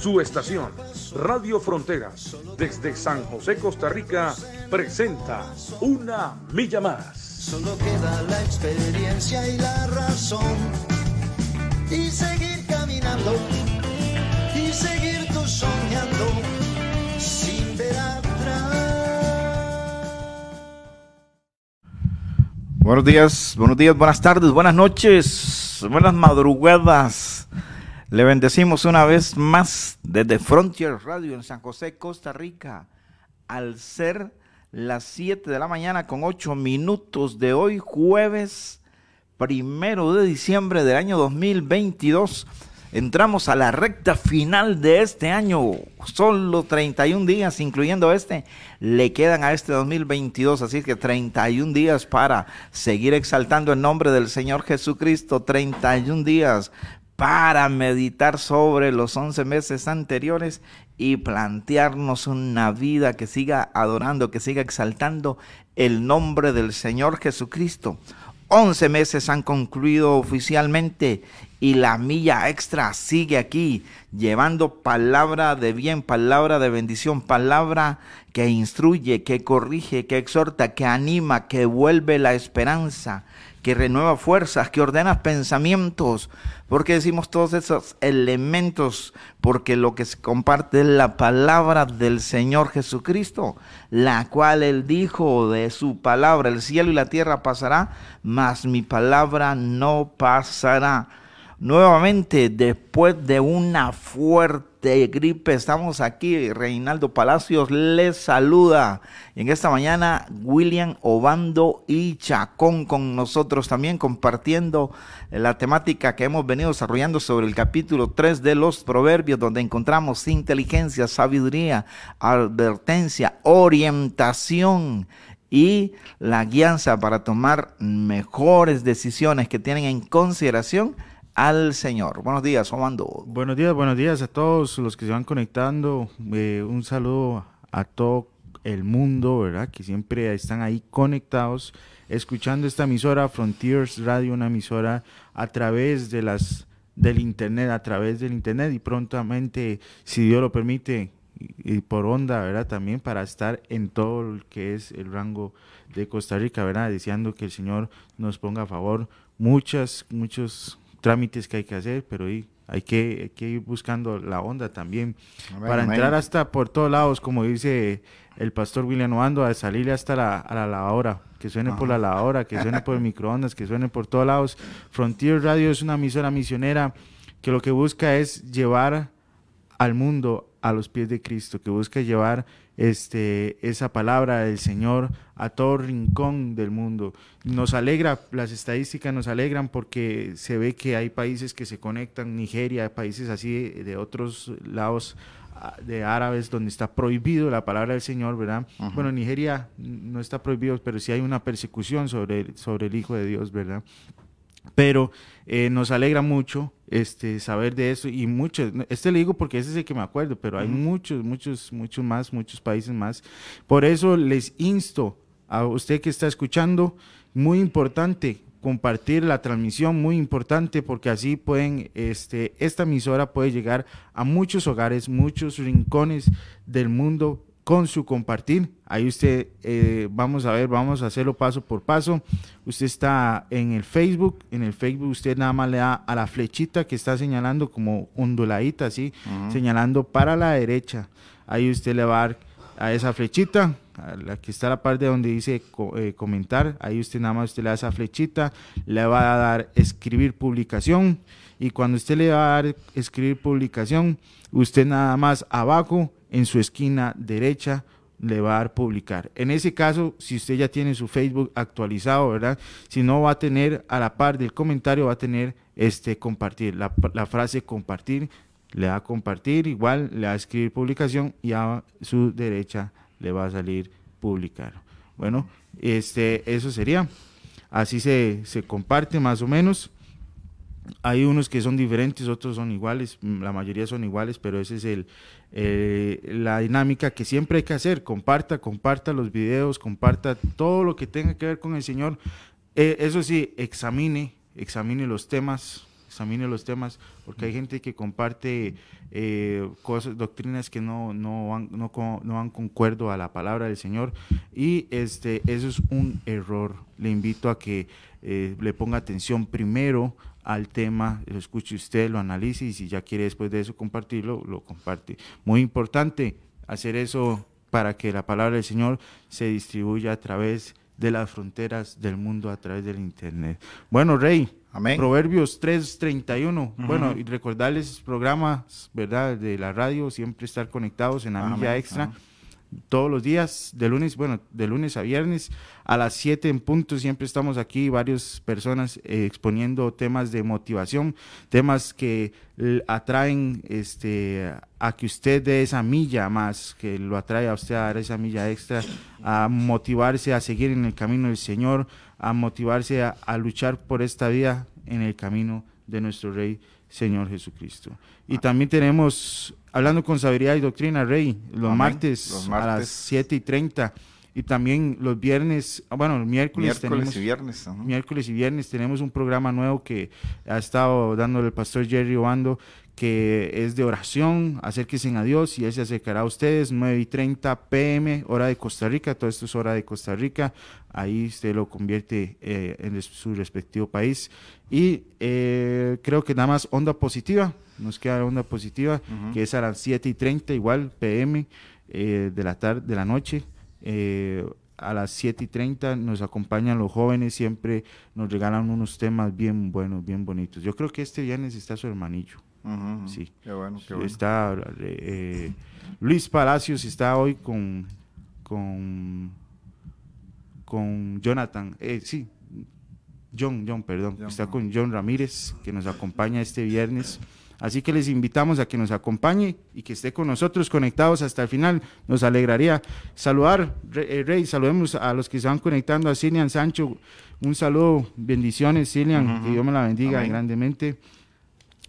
Su estación, Radio Fronteras, desde San José, Costa Rica, presenta Una Milla Más. Solo queda la experiencia y la razón. Y seguir caminando, y seguir tú soñando, sin ver atrás. Buenos días, buenos días, buenas tardes, buenas noches, buenas madrugadas. Le bendecimos una vez más desde Frontier Radio en San José, Costa Rica, al ser las 7 de la mañana con 8 minutos de hoy, jueves primero de diciembre del año 2022. Entramos a la recta final de este año. Solo 31 días, incluyendo este, le quedan a este 2022. Así que 31 días para seguir exaltando el nombre del Señor Jesucristo. 31 días para meditar sobre los 11 meses anteriores y plantearnos una vida que siga adorando, que siga exaltando el nombre del Señor Jesucristo. 11 meses han concluido oficialmente y la milla extra sigue aquí, llevando palabra de bien, palabra de bendición, palabra que instruye, que corrige, que exhorta, que anima, que vuelve la esperanza, que renueva fuerzas, que ordena pensamientos. porque decimos todos esos elementos? Porque lo que se comparte es la palabra del Señor Jesucristo, la cual Él dijo de su palabra, el cielo y la tierra pasará, mas mi palabra no pasará. Nuevamente, después de una fuerte gripe, estamos aquí. Reinaldo Palacios les saluda. En esta mañana, William Obando y Chacón con nosotros también compartiendo la temática que hemos venido desarrollando sobre el capítulo 3 de los Proverbios, donde encontramos inteligencia, sabiduría, advertencia, orientación y la guianza para tomar mejores decisiones que tienen en consideración al Señor. Buenos días, Omando. Buenos días, buenos días a todos los que se van conectando. Eh, un saludo a todo el mundo, ¿verdad? Que siempre están ahí conectados, escuchando esta emisora Frontiers Radio, una emisora a través de las del internet, a través del internet y prontamente, si Dios lo permite, y, por onda, ¿verdad? También para estar en todo lo que es el rango de Costa Rica, ¿verdad? Deseando que el Señor nos ponga a favor muchas, muchos trámites que hay que hacer, pero hay, que, ir buscando la onda también para entrar hasta por todos lados, como dice el pastor William Oando, a salir hasta la, a la lavadora, que suene por la lavadora, que suene por el microondas, que suene por todos lados. Frontier Radio es una emisora misionera que lo que busca es llevar al mundo a los pies de Cristo, que busca llevar este, esa palabra del Señor a todo rincón del mundo. Nos alegra, las estadísticas nos alegran porque se ve que hay países que se conectan, Nigeria, países así de otros lados ah, de árabes donde está prohibido la palabra del Señor, ¿verdad? Bueno, Nigeria no está prohibido, pero sí hay una persecución sobre, sobre el Hijo de Dios, ¿verdad? Pero eh, nos alegra mucho este, saber de eso y muchos, este le digo porque ese es el que me acuerdo, pero hay muchos, muchos, muchos más, muchos países más. Por eso les insto a usted que está escuchando, muy importante compartir la transmisión, muy importante porque así pueden, este, esta emisora puede llegar a muchos hogares, muchos rincones del mundo con su compartir. Ahí usted, eh, vamos a ver, vamos a hacerlo paso por paso. Usted está en el Facebook, en el Facebook usted nada más le da a la flechita que está señalando como onduladita, así, señalando para la derecha. Ahí usted le va a dar a esa flechita, a la que está a la parte donde dice eh, comentar, ahí usted nada más usted le da esa flechita, le va a dar escribir publicación y cuando usted le va a dar escribir publicación, usted nada más abajo en su esquina derecha le va a dar publicar. En ese caso, si usted ya tiene su Facebook actualizado, ¿verdad? Si no va a tener a la par del comentario, va a tener este compartir, la, frase compartir, le va a compartir, igual le va a escribir publicación y a su derecha le va a salir publicar. Bueno, este, eso sería. Así se, se comparte más o menos. Hay unos que son diferentes, otros son iguales, mm, la mayoría son iguales, pero ese es el, eh, la dinámica que siempre hay que hacer. Comparta, comparta los videos, comparta todo lo que tenga que ver con el Señor. Eh, eso sí, examine, examine los temas, examine los temas, porque hay gente que comparte eh, cosas, doctrinas que no, no, van, no, no van concuerdo a la palabra del Señor y este, eso es un error. Le invito a que le ponga atención primero al tema, lo escuche usted, lo analice y si ya quiere después de eso compartirlo, lo comparte. Muy importante hacer eso para que la palabra del Señor se distribuya a través de las fronteras del mundo, a través del Internet. Bueno, Rey, Amén. Proverbios 3:31. Bueno, y recordarles programas, ¿verdad? De la radio, siempre estar conectados en la milla extra todos los días, de lunes, bueno, de lunes a viernes, a las 7 en punto, siempre estamos aquí, varias personas eh, exponiendo temas de motivación, temas que atraen este, a que usted dé esa milla más, que lo atrae a usted a dar esa milla extra, a motivarse a seguir en el camino del Señor, a motivarse a luchar por esta vida en el camino de nuestro Rey Señor Jesucristo. Y ah. también tenemos, hablando con sabiduría y doctrina, Rey, los, martes, a las 7 y 30. Y también los viernes, ah, bueno, miércoles, miércoles y viernes. Miércoles y viernes tenemos un programa nuevo que ha estado dándole el pastor Jerry Obando, que es de oración, acérquense a Dios y Él se acercará a ustedes, 9 y 30 pm, hora de Costa Rica, todo esto es hora de Costa Rica, ahí usted lo convierte eh, en su respectivo país. Y eh, creo que nada más onda positiva, nos queda onda positiva, que es a las 7 y 30, igual pm eh, de la tarde, de la noche. a las 7 y 30 nos acompañan los jóvenes, siempre nos regalan unos temas bien buenos, bien bonitos. Yo creo que este viernes está su hermanillo. Sí. Qué bueno, Está eh, Luis Palacios está hoy con con con Jonathan, eh, sí, John, John, perdón, está con John Ramírez que nos acompaña este viernes. Así que les invitamos a que nos acompañe y que esté con nosotros conectados hasta el final. Nos alegraría saludar, eh, Rey, saludemos a los que se van conectando, a Cilian Sancho. Un saludo, bendiciones, Cilian, que Dios me la bendiga grandemente.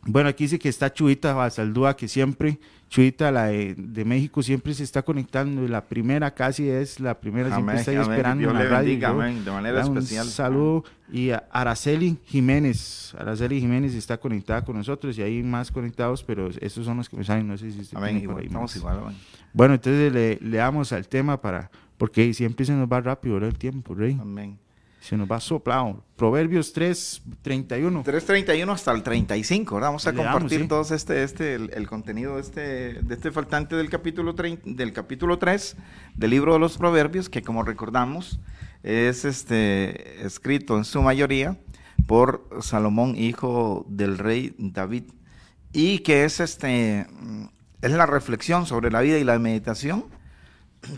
Bueno, aquí dice que está Chuita Basaldúa, que siempre, Chuita, la de, México, siempre se está conectando. La primera casi es, la primera siempre está esperando en la radio. de manera especial. Un saludo. Y a Araceli Jiménez. Araceli Jiménez está conectada con nosotros y hay más conectados, pero estos son los que me salen. No sé si amén, por ahí estamos igual, Bueno, entonces le, le, damos al tema para, porque siempre se nos va rápido el tiempo, Rey. Amén. Se nos va soplado. Proverbios 3, 31. 3.31 hasta el 35. Vamos a compartir todo este, este, el, contenido de este, de este faltante del capítulo, del capítulo 3 del libro de los Proverbios, que como recordamos es este, escrito en su mayoría por Salomón, hijo del rey David, y que es, este, es la reflexión sobre la vida y la meditación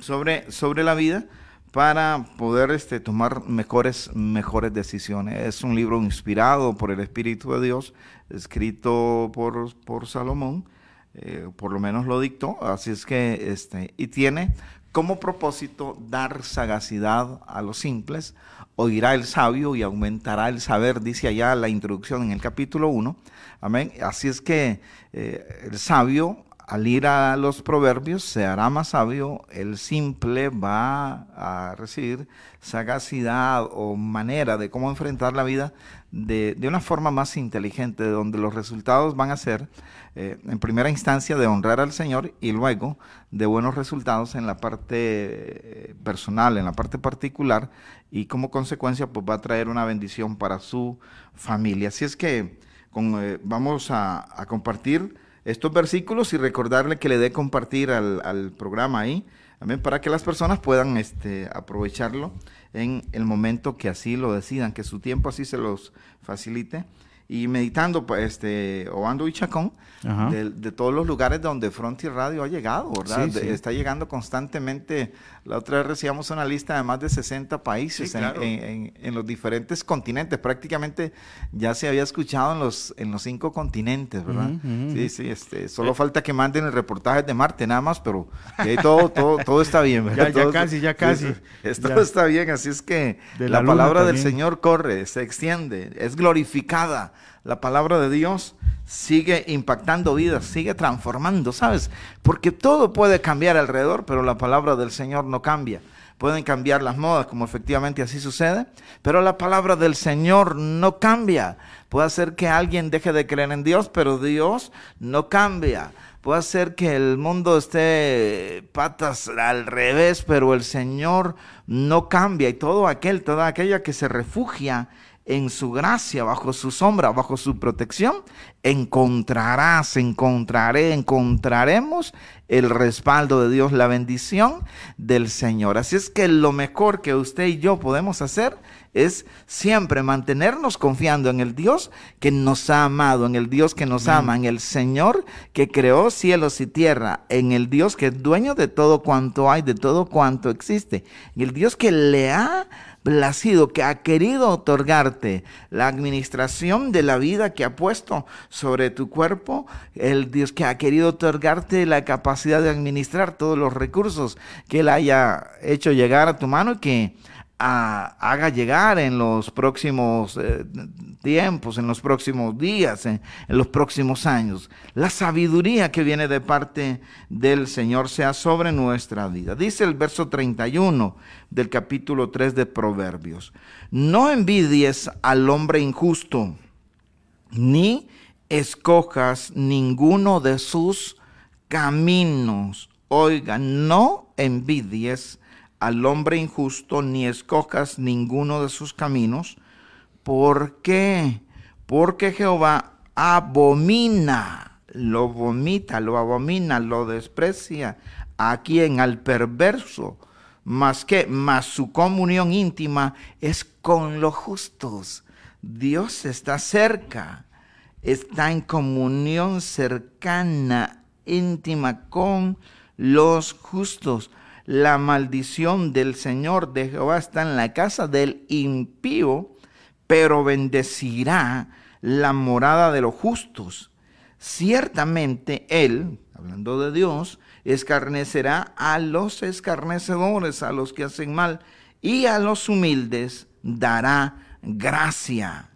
sobre, sobre la vida para poder este, tomar mejores, mejores decisiones. Es un libro inspirado por el Espíritu de Dios, escrito por, por Salomón, eh, por lo menos lo dictó, así es que, este, y tiene como propósito dar sagacidad a los simples, oirá el sabio y aumentará el saber, dice allá la introducción en el capítulo 1. Amén. Así es que eh, el sabio al ir a los proverbios se hará más sabio, el simple va a recibir sagacidad o manera de cómo enfrentar la vida de, una forma más inteligente, donde los resultados van a ser, eh, en primera instancia, de honrar al Señor y luego de buenos resultados en la parte eh, personal, en la parte particular, y como consecuencia, pues va a traer una bendición para su familia. Así es que eh, vamos a compartir estos versículos y recordarle que le dé compartir al, programa ahí, también para que las personas puedan este, aprovecharlo en el momento que así lo decidan, que su tiempo así se los facilite y meditando, pues, este, Obando y Chacón, de, de todos los lugares donde Frontier Radio ha llegado, ¿verdad? Sí, De- sí. Está llegando constantemente. La otra vez recibíamos una lista de más de 60 países Sí, en- claro. en, en- en los diferentes continentes. Prácticamente ya se había escuchado en los, en los cinco continentes, ¿verdad? Sí, sí, este, solo falta que manden el reportaje de Marte nada más, pero ahí todo, todo, todo está bien, ¿verdad? Ya- ya Todo- casi, ya casi. sí, Esto Ya. está bien, así es que De la, la palabra del también. Señor corre, se extiende, es glorificada. La palabra de Dios sigue impactando vidas, sigue transformando, ¿sabes? Porque todo puede cambiar alrededor, pero la palabra del Señor no cambia. Pueden cambiar las modas, como efectivamente así sucede, pero la palabra del Señor no cambia. Puede hacer que alguien deje de creer en Dios, pero Dios no cambia. Puede hacer que el mundo esté patas al revés, pero el Señor no cambia. Y todo aquel, toda aquella que se refugia en su gracia, bajo su sombra, bajo su protección, encontrarás, encontraré, encontraremos el respaldo de Dios, la bendición del Señor. Así es que lo mejor que usted y yo podemos hacer es siempre mantenernos confiando en el Dios que nos ha amado, en el Dios que nos ama, en el Señor que creó cielos y tierra, en el Dios que es dueño de todo cuanto hay, de todo cuanto existe, en el Dios que le ha placido, que ha querido otorgarte la administración de la vida que ha puesto sobre tu cuerpo, el Dios que ha querido otorgarte la capacidad de administrar todos los recursos que Él haya hecho llegar a tu mano y que haga llegar en los próximos eh, tiempos, en los próximos días, en, en los próximos años. La sabiduría que viene de parte del Señor sea sobre nuestra vida. Dice el verso 31 del capítulo 3 de Proverbios. No envidies al hombre injusto, ni escojas ninguno de sus caminos. Oiga, no envidies al hombre injusto, ni escojas ninguno de sus caminos. ¿Por qué? Porque Jehová abomina, lo vomita, lo abomina, lo desprecia a quien al perverso, más que, más su comunión íntima es con los justos. Dios está cerca, está en comunión cercana, íntima con los justos. La maldición del Señor de Jehová está en la casa del impío, pero bendecirá la morada de los justos. Ciertamente Él, hablando de Dios, escarnecerá a los escarnecedores, a los que hacen mal, y a los humildes dará gracia.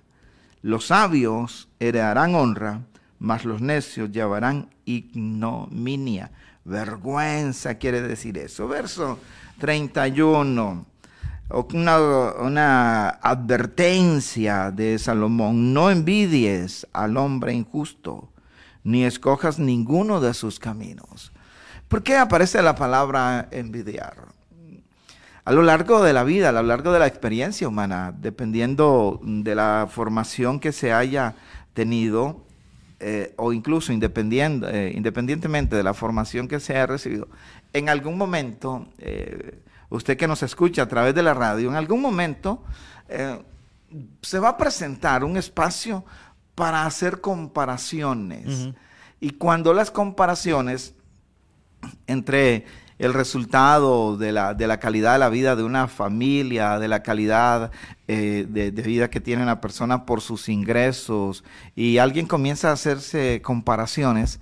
Los sabios heredarán honra, mas los necios llevarán ignominia. Vergüenza quiere decir eso. Verso 31. Una, una advertencia de Salomón. No envidies al hombre injusto, ni escojas ninguno de sus caminos. ¿Por qué aparece la palabra envidiar? A lo largo de la vida, a lo largo de la experiencia humana, dependiendo de la formación que se haya tenido, eh, o incluso independiente, eh, independientemente de la formación que se haya recibido, en algún momento, eh, usted que nos escucha a través de la radio, en algún momento se va a presentar un espacio para hacer comparaciones. Y cuando las comparaciones entre el resultado de la, de la calidad de la vida de una familia, de la calidad eh, de, vida que tiene una persona por sus ingresos, y alguien comienza a hacerse comparaciones,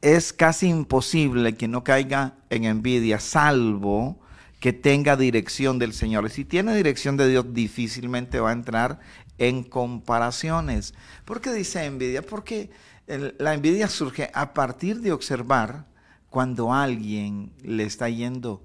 es casi imposible que no caiga en envidia, salvo que tenga dirección del Señor. Y si tiene dirección de Dios, difícilmente va a entrar en comparaciones. ¿Por qué dice envidia? Porque la envidia surge a partir de observar cuando alguien le está yendo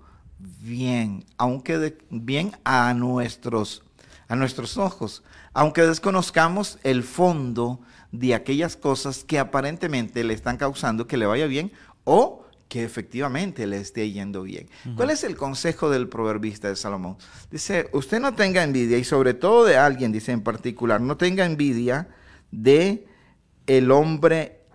bien, aunque de- bien a nuestros, a nuestros ojos, aunque desconozcamos el fondo de aquellas cosas que aparentemente le están causando que le vaya bien o que efectivamente le esté yendo bien. ¿Cuál es el consejo del proverbista de Salomón? Dice, usted no tenga envidia y sobre todo de alguien, dice en particular, no tenga envidia de el hombre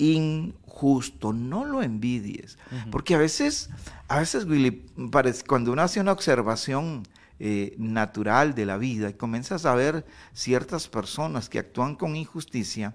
injusto, no lo envidies, porque a veces, a veces Willy, parece- cuando uno hace una observación eh, natural de la vida y comienzas a ver ciertas personas que actúan con injusticia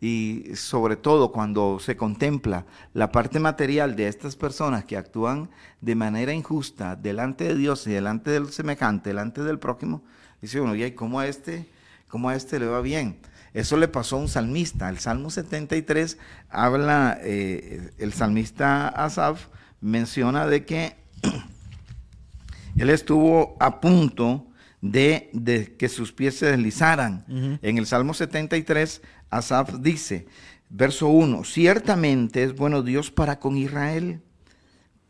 y sobre todo cuando se contempla la parte material de estas personas que actúan de manera injusta delante de Dios y delante del semejante, delante del prójimo, dice uno, ¿y cómo a este, cómo a este le va bien? Eso le pasó a un salmista. El Salmo 73 habla, eh, el salmista Asaf menciona de que él estuvo a punto de, que sus pies se deslizaran. En el Salmo 73, Asaf dice, verso 1, ciertamente es bueno Dios para con Israel,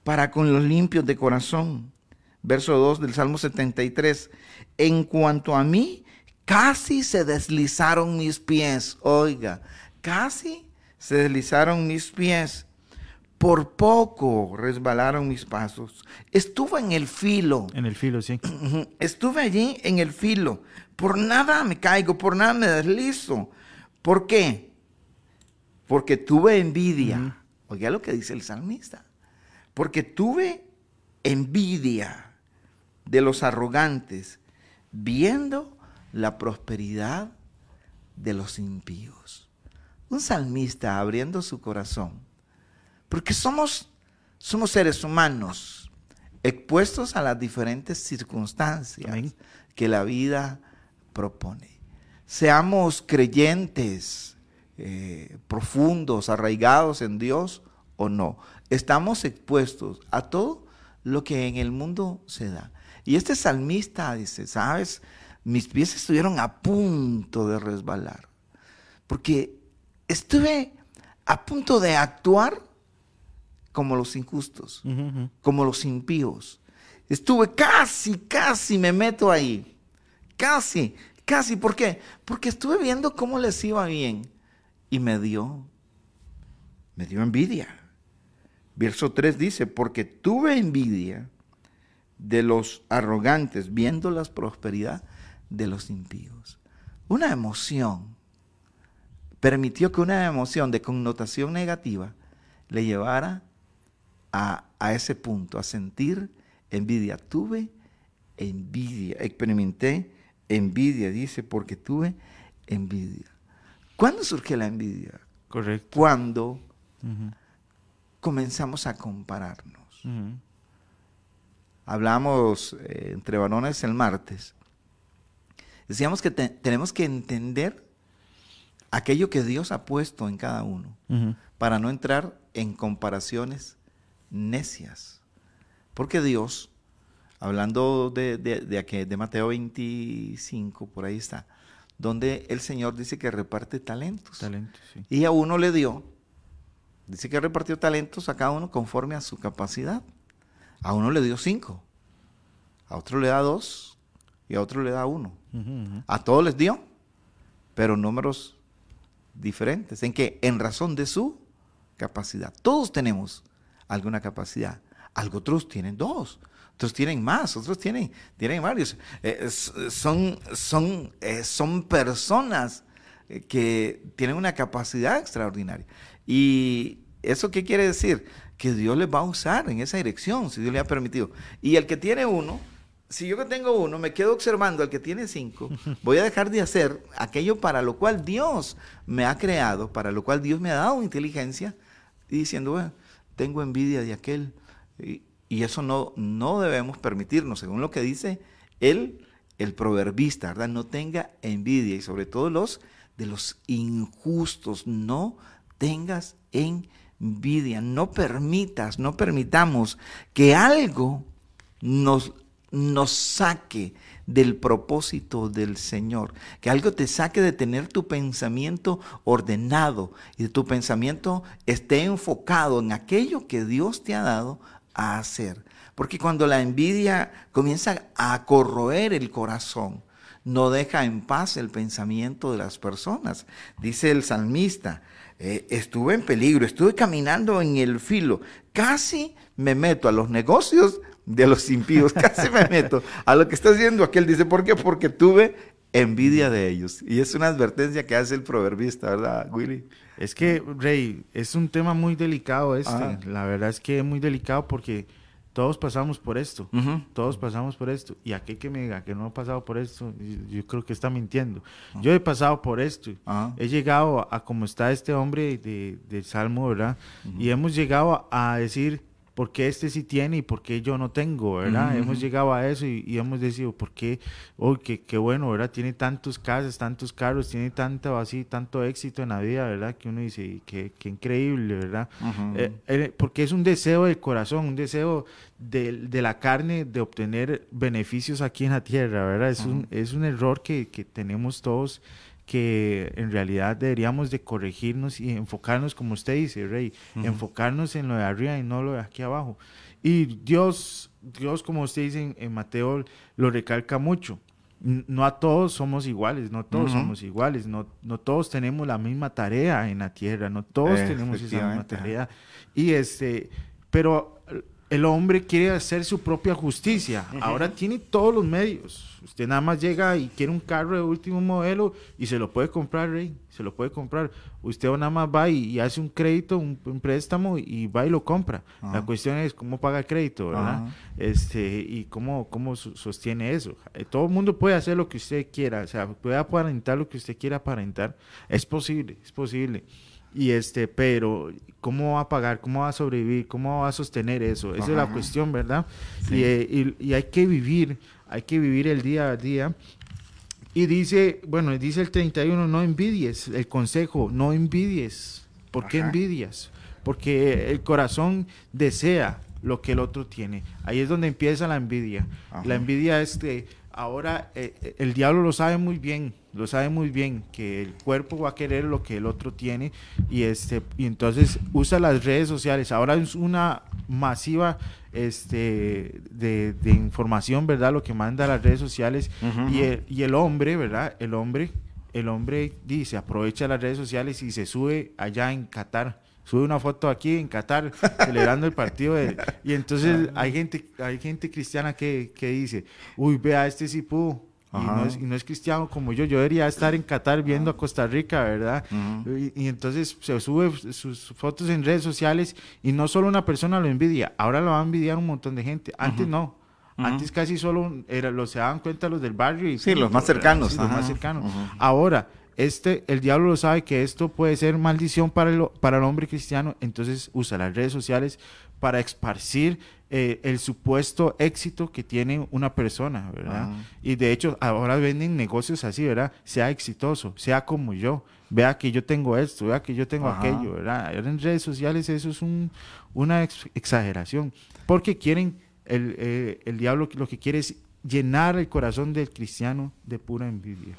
para con los limpios de corazón. Verso 2 del Salmo 73, en cuanto a mí, casi se deslizaron mis pies. Oiga, casi se deslizaron mis pies. Por poco resbalaron mis pasos. Estuve en el filo. En el filo, sí. Estuve allí en el filo. Por nada me caigo, por nada me deslizo. ¿Por qué? Porque tuve envidia. Oiga lo que dice el salmista. Porque tuve envidia de los arrogantes, viendo la prosperidad de los impíos. Un salmista abriendo su corazón porque somos, somos seres humanos expuestos a las diferentes circunstancias que la vida propone. Seamos creyentes, eh, profundos, arraigados en Dios o no. Estamos expuestos a todo lo que en el mundo se da. Y este salmista dice, sabes, mis pies estuvieron a punto de resbalar, porque estuve a punto de actuar como los injustos, como los impíos. Estuve casi, casi me meto ahí. Casi, casi. ¿Por qué? Porque estuve viendo cómo les iba bien y me dio, me dio envidia. Verso 3 dice, porque tuve envidia de los arrogantes viendo la prosperidad de los impíos. Una emoción permitió que una emoción de connotación negativa le llevara a, ese punto, a sentir envidia. Tuve envidia, experimenté envidia, dice, porque tuve envidia. ¿Cuándo surge la envidia? Correcto. Cuando comenzamos a compararnos. Hablamos eh, entre varones el martes. Decíamos que tenemos que entender aquello que Dios ha puesto en cada uno para no entrar en comparaciones necias. Porque Dios, hablando de, de, de, Mateo 25, por ahí está, donde el Señor dice que reparte talentos. Y a uno le dio, dice que repartió talentos a cada uno conforme a su capacidad. A uno le dio cinco, a otro le da dos y a otro le da uno. A todos les dio, pero números diferentes, en que en razón de su capacidad. Todos tenemos alguna capacidad. Algo otros tienen dos, otros tienen más, otros tienen, tienen varios. Eh, son, son, eh, son personas eh, que tienen una capacidad extraordinaria. ¿Y eso qué quiere decir? Que Dios les va a usar en esa dirección, si Dios le ha permitido. Y el que tiene uno, si yo que tengo uno, me quedo observando al que tiene cinco, voy a dejar de hacer aquello para lo cual Dios me ha creado, para lo cual Dios me ha dado inteligencia, y diciendo, bueno, tengo envidia de aquel. Y, eso no, no debemos permitirnos, según lo que dice él, el proverbista, ¿verdad? No tenga envidia y sobre todo los de los injustos, no tengas envidia, no permitas, no permitamos que algo nos, nos saque del propósito del Señor. Que algo te saque de tener tu pensamiento ordenado y de tu pensamiento esté enfocado en aquello que Dios te ha dado a hacer. Porque cuando la envidia comienza a corroer el corazón, no deja en paz el pensamiento de las personas. Dice el salmista, eh, estuve en peligro, estuve caminando en el filo, casi me meto a los negocios de los impíos. Casi me meto a lo que está haciendo aquel. Dice, ¿por qué? Porque tuve envidia de ellos. Y es una advertencia que hace el proverbista, ¿verdad, Willy? Es que, Rey, es un tema muy delicado este. Ah. La verdad es que es muy delicado porque todos pasamos por esto, todos pasamos por esto. Y aquel que me diga que no ha pasado por esto, yo, creo que está mintiendo. Yo he pasado por esto. Ajá. He llegado a, como está este hombre de, del Salmo, ¿verdad? Y hemos llegado a decir, ¿por qué este sí tiene y por qué yo no tengo, ¿verdad? Hemos llegado a eso y, y hemos decidido, ¿por qué? Oh, qué, qué bueno, ¿verdad? Tiene tantos casas, tantos carros, tiene tanto así, tanto éxito en la vida, ¿verdad? Que uno dice, qué, qué increíble, ¿verdad? Eh, eh, porque es un deseo del corazón, un deseo de, de la carne de obtener beneficios aquí en la tierra, ¿verdad? Es, un, es un error que, que tenemos todos que en realidad deberíamos de corregirnos y enfocarnos, como usted dice, Rey, enfocarnos en lo de arriba y no lo de aquí abajo. Y Dios, Dios como usted dice en, en Mateo, lo recalca mucho. No a todos somos iguales, no todos Ujú. somos iguales, no, no todos tenemos la misma tarea en la tierra, no todos tenemos esa misma tarea. Y este, pero el hombre quiere hacer su propia justicia. Ahora tiene todos los medios. Usted nada más llega y quiere un carro de último modelo y se lo puede comprar, Rey. Se lo puede comprar. Usted nada más va y, y hace un crédito, un, un préstamo y va y lo compra. La cuestión es cómo paga el crédito, ¿verdad? Este, y cómo, cómo so- sostiene eso. Eh, Todo el mundo puede hacer lo que usted quiera, o sea, puede aparentar lo que usted quiera aparentar. Es posible, es posible. Y este, pero ¿cómo va a pagar? ¿Cómo va a sobrevivir? ¿Cómo va a sostener eso? Esa es la cuestión, ¿verdad? Sí. Y, eh, y- y hay que vivir, hay que vivir el día a día. Y dice, bueno, dice el 31, no envidies, el consejo, no envidies. ¿Por qué envidias? Porque el corazón desea lo que el otro tiene. Ahí es donde empieza la envidia. Ajá. La envidia es que ahora eh, eh, el diablo lo sabe muy bien, lo sabe muy bien, que el cuerpo va a querer lo que el otro tiene y, este, y entonces usa las redes sociales. Ahora es una masiva este, de, de información, ¿verdad? Lo que manda las redes sociales y, el, y el hombre, ¿verdad? El hombre, el hombre dice, aprovecha las redes sociales y se sube allá en Qatar. Sube una foto aquí en Qatar celebrando el partido de- y entonces hay gente, hay gente cristiana que, que dice, uy, vea, este sí pudo. Y no, es, y no es cristiano como yo, yo debería estar en Qatar viendo a Costa Rica, ¿verdad? Ujú. y, y entonces se sube sus fotos en redes sociales y no solo una persona lo envidia, ahora lo va a envidiar un montón de gente. Antes no. Ujú. Antes casi solo era, los se daban cuenta los del barrio y Sí, los más cercanos, Sí, los más cercanos. Ahora, este, el diablo lo sabe que esto puede ser maldición para el, para el hombre cristiano, entonces usa las redes sociales para esparcir eh, el supuesto éxito que tiene una persona, ¿verdad? Ajá. Y de hecho, ahora venden negocios así, ¿verdad? Sea exitoso, sea como yo. Vea que yo tengo esto, vea que yo tengo Ajá. aquello, ¿verdad? Ahora en redes sociales eso es un, una ex- exageración. Porque quieren, el, eh, el diablo lo que quiere es llenar el corazón del cristiano de pura envidia.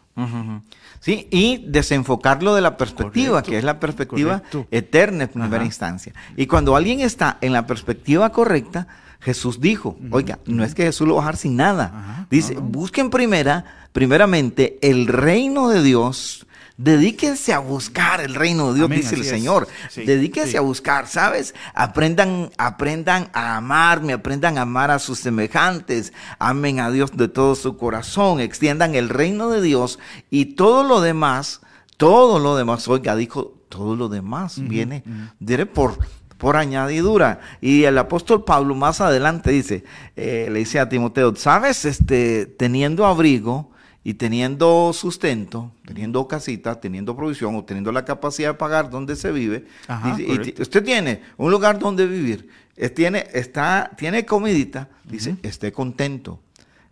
Sí, y desenfocarlo de la perspectiva, Correcto, que es la perspectiva correcto. eterna en primera Ajá. instancia. Y cuando alguien está en la perspectiva correcta, Jesús dijo, oiga, no es que Jesús lo va a dejar sin nada. Ajá, Dice, no, no. busquen primera, primeramente el reino de Dios. Dedíquense a buscar el reino de Dios, Amén, dice el. Señor. Sí, Dedíquense sí. a buscar, ¿sabes? Aprendan, aprendan a amarme, aprendan a amar a sus semejantes, amen a Dios de todo su corazón, extiendan el reino de Dios y todo lo demás, todo lo demás, oiga, dijo, todo lo demás viene, diré, por, por añadidura. Y el apóstol Pablo más adelante dice, eh, le dice a Timoteo, ¿sabes? Este, teniendo abrigo, y teniendo sustento, teniendo casita, teniendo provisión o teniendo la capacidad de pagar donde se vive, Ajá, y usted tiene un lugar donde vivir, tiene, está, tiene comidita, dice, esté contento.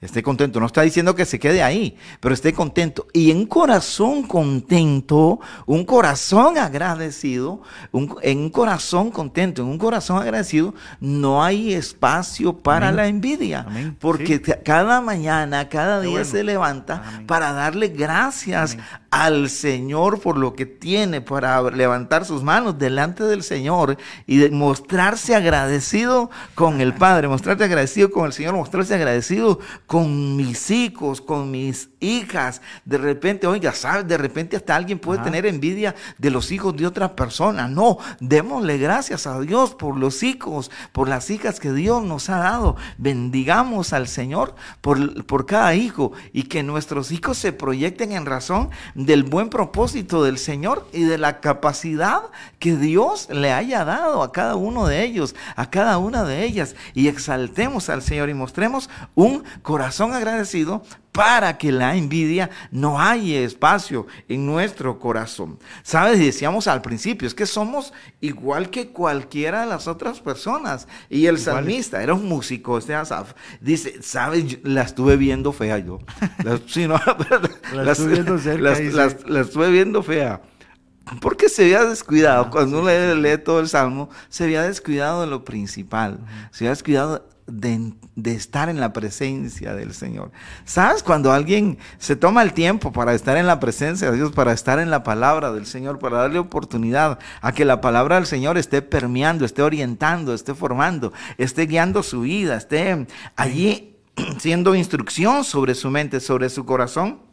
Esté contento, no está diciendo que se quede ahí, pero esté contento. Y en un corazón contento, un corazón agradecido, un- en un corazón contento, en un corazón agradecido, no hay espacio para Amén. la envidia. Amén. Porque Sí. cada mañana, cada día bueno. se levanta Amén. para darle gracias al Señor por lo que tiene, para levantar sus manos delante del Señor y de mostrarse agradecido con el Padre, mostrarse agradecido con el Señor, mostrarse agradecido con con mis hijos, con mis hijas. De repente, oiga, ¿sabes? De repente hasta alguien puede tener envidia de los hijos de otra persona. No, démosle gracias a Dios por los hijos, por las hijas que Dios nos ha dado. Bendigamos al Señor por, por cada hijo y que nuestros hijos se proyecten en razón del buen propósito del Señor y de la capacidad que Dios le haya dado a cada uno de ellos, a cada una de ellas. Y exaltemos al Señor y mostremos un corazón agradecido para que la envidia no haya espacio en nuestro corazón. ¿Sabes? Decíamos al principio, es que somos igual que cualquiera de las otras personas. Y el salmista era un músico, este Asaf, dice, ¿sabes? La estuve viendo fea yo. La, la, estuve viendo cerca, la, estuve viendo fea. Porque se había descuidado, cuando uno lee, todo el salmo, se había descuidado de lo principal, se había descuidado de, estar en la presencia del Señor. ¿Sabes? Cuando alguien se toma el tiempo para estar en la presencia de Dios, para estar en la palabra del Señor, para darle oportunidad a que la palabra del Señor esté permeando, esté orientando, esté formando, esté guiando su vida, esté allí siendo instrucción sobre su mente, sobre su corazón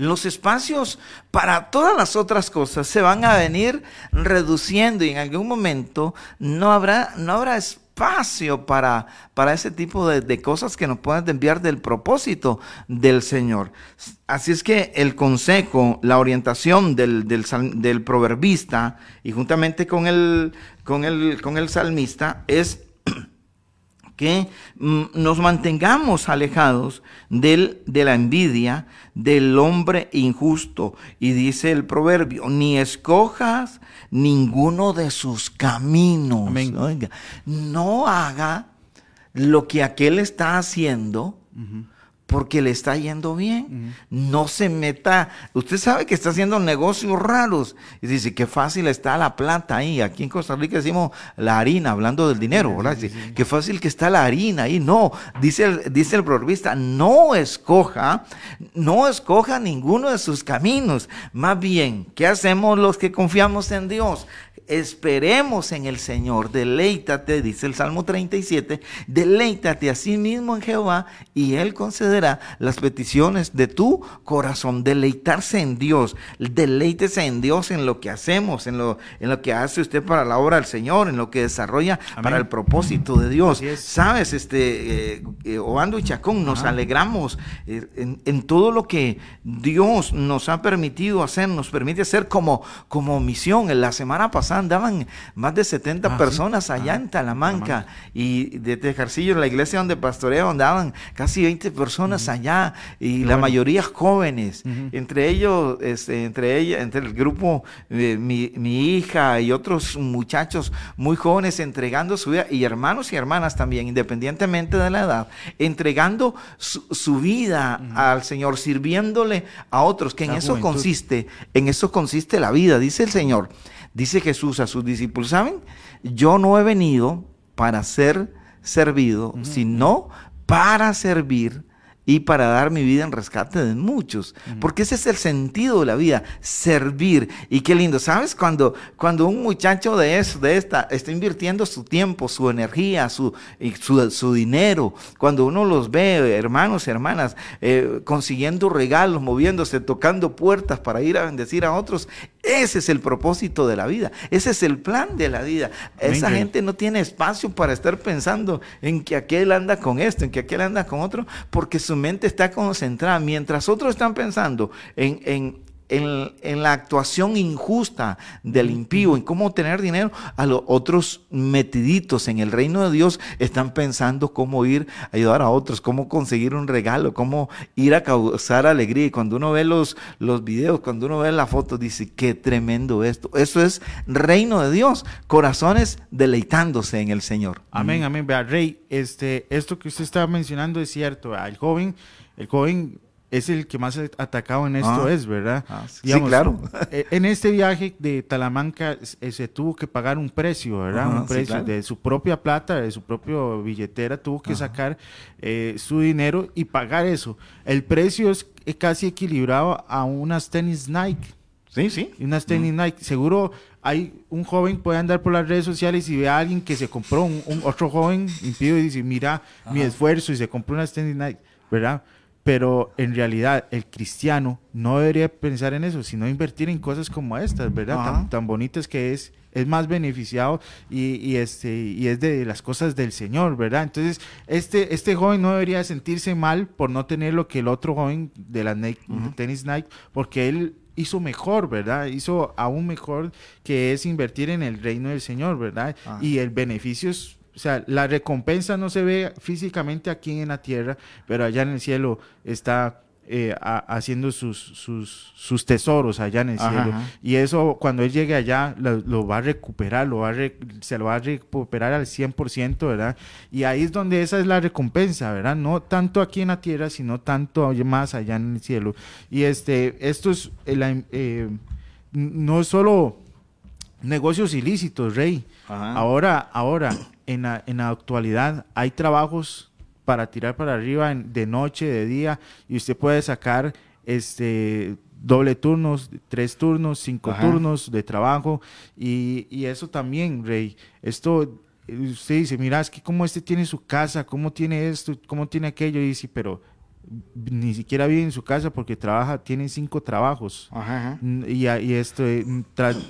los espacios para todas las otras cosas se van a venir reduciendo y en algún momento no habrá, no habrá espacio para, para ese tipo de, cosas que nos puedan desviar del propósito del Señor. Así es que el consejo, la orientación del, del, proverbista y juntamente con el, con el, con el salmista es que mm, nos mantengamos alejados del, de la envidia del hombre injusto. Y dice el proverbio, ni escojas ninguno de sus caminos. no haga lo que aquel está haciendo porque le está yendo bien. No se meta. Usted sabe que está haciendo negocios raros. Y dice, qué fácil está la plata ahí. Aquí en Costa Rica decimos la harina, hablando del dinero, ¿verdad? qué fácil que está la harina ahí. No, dice el, dice el proverbista, no escoja, no escoja ninguno de sus caminos. Más bien, ¿qué hacemos los que confiamos en Dios? Esperemos en el Señor, deleítate, dice el Salmo 37, deleítate a sí mismo en Jehová y Él concederá las peticiones de tu corazón. Deleitarse en Dios, deleítese en Dios en lo que hacemos, en lo, en lo que hace usted para la obra del Señor, en lo que desarrolla para el propósito de Dios. Sabes, este, eh, eh, Obando y Chacón, nos alegramos eh, en, en, todo lo que Dios nos ha permitido hacer, nos permite hacer como, como misión. En la semana pasada andaban más de 70 ah, personas allá en Talamanca, y de Tejarcillo, la iglesia donde pastoreo, andaban casi 20 personas allá y la mayoría jóvenes, entre ellos, este, entre ella, entre el grupo, de mi, mi, hija y otros muchachos muy jóvenes entregando su vida y hermanos y hermanas también, independientemente de la edad, entregando su, vida al Señor, sirviéndole a otros, que en eso consiste, en eso consiste la vida, dice el Señor. Dice Jesús a sus discípulos, ¿saben? Yo no he venido para ser servido, sino para servir y para dar mi vida en rescate de muchos. Porque ese es el sentido de la vida, servir. Y qué lindo, ¿sabes? Cuando, cuando un muchacho de eso, de esta, está invirtiendo su tiempo, su energía, su, su, dinero, cuando uno los ve, hermanos y hermanas, eh, consiguiendo regalos, moviéndose, tocando puertas para ir a bendecir a otros, ese es el propósito de la vida, ese es el plan de la vida. Esa gente no tiene espacio para estar pensando en que aquel anda con esto, en que aquel anda con otro, porque su mente está concentrada. Mientras otros están pensando en, en en, la actuación injusta del impío, en cómo tener dinero, a los otros metiditos en el reino de Dios están pensando cómo ir a ayudar a otros, cómo conseguir un regalo, cómo ir a causar alegría. Y cuando uno ve los, los videos, cuando uno ve la foto, dice, qué tremendo esto. Eso es reino de Dios, corazones deleitándose en el Señor. Amén, amén. Vea, Rey, este, esto que usted estaba mencionando es cierto. El joven, el joven es el que más atacado en esto ah. es, ¿verdad? Ah, sí, claro. E, en este viaje de Talamanca eh, se tuvo que pagar un precio, ¿verdad? un precio de su propia plata, de su propia billetera, tuvo que sacar eh, su dinero y pagar eso. El precio es casi equilibrado a unas tenis Nike. Sí, sí. Unas tenis Nike. Seguro hay un joven puede andar por las redes sociales y ve a alguien que se compró un, otro joven impío y dice, mira mi esfuerzo y se compró unas tenis Nike ¿verdad? Pero en realidad el cristiano no debería pensar en eso, sino invertir en cosas como estas, ¿verdad? Tan, tan bonitas que es, es más beneficiado y, y este, y es de las cosas del Señor, ¿verdad? Entonces, este, este joven no debería sentirse mal por no tener lo que el otro joven de la Nike- de tenis Nike, porque él hizo mejor, ¿verdad? Hizo aún mejor que es invertir en el reino del Señor, ¿verdad? Y el beneficio es, o sea, la recompensa no se ve físicamente aquí en la tierra, pero allá en el cielo está eh, a- haciendo sus, sus, sus tesoros allá en el Ajá, cielo. ajá. Y eso cuando él llegue allá lo, lo va a recuperar, lo va a re- se lo va a recuperar al 100%, ¿verdad? Y ahí es donde esa es la recompensa, ¿verdad? No tanto aquí en la tierra, sino tanto más allá en el cielo. Y este, esto es, eh, la- eh, no es solo negocios ilícitos, Rey. Ajá. Ahora, ahora, en la, en la actualidad, hay trabajos para tirar para arriba en- de noche, de día, y usted puede sacar este doble turnos, tres turnos, cinco Ajá. turnos de trabajo, y, y eso también, Rey. Esto, eh, usted dice, mira, es que cómo este tiene su casa, cómo tiene esto, cómo tiene aquello, y dice, pero ni siquiera vive en su casa porque trabaja, tiene cinco trabajos. Ajá, ajá. Y, y esto eh,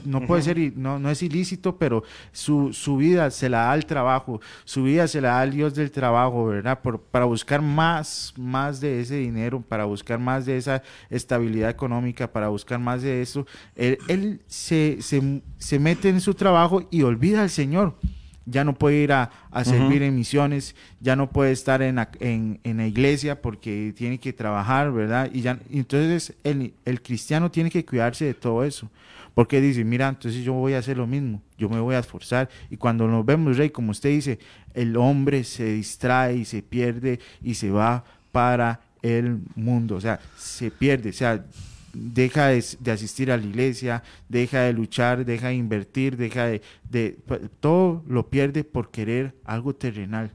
no puede ser, no, no es ilícito, pero su, su vida se la da al trabajo, su vida se la da al Dios del trabajo, ¿verdad? Por- para buscar más, más de ese dinero, para buscar más de esa estabilidad económica, para buscar más de eso. Él, él se, se, se mete en su trabajo y olvida al Señor. Ya no puede ir a, a servir en misiones, ya no puede estar en la, en, en la iglesia porque tiene que trabajar, ¿verdad? Y ya, y entonces el, el cristiano tiene que cuidarse de todo eso. Porque dice, mira, entonces yo voy a hacer lo mismo, yo me voy a esforzar. Y cuando nos vemos, Rey, como usted dice, el hombre se distrae y se pierde y se va para el mundo. O sea, se pierde, o sea, deja de, de asistir a la iglesia, deja de luchar, deja de invertir, deja de, de- todo lo pierde por querer algo terrenal.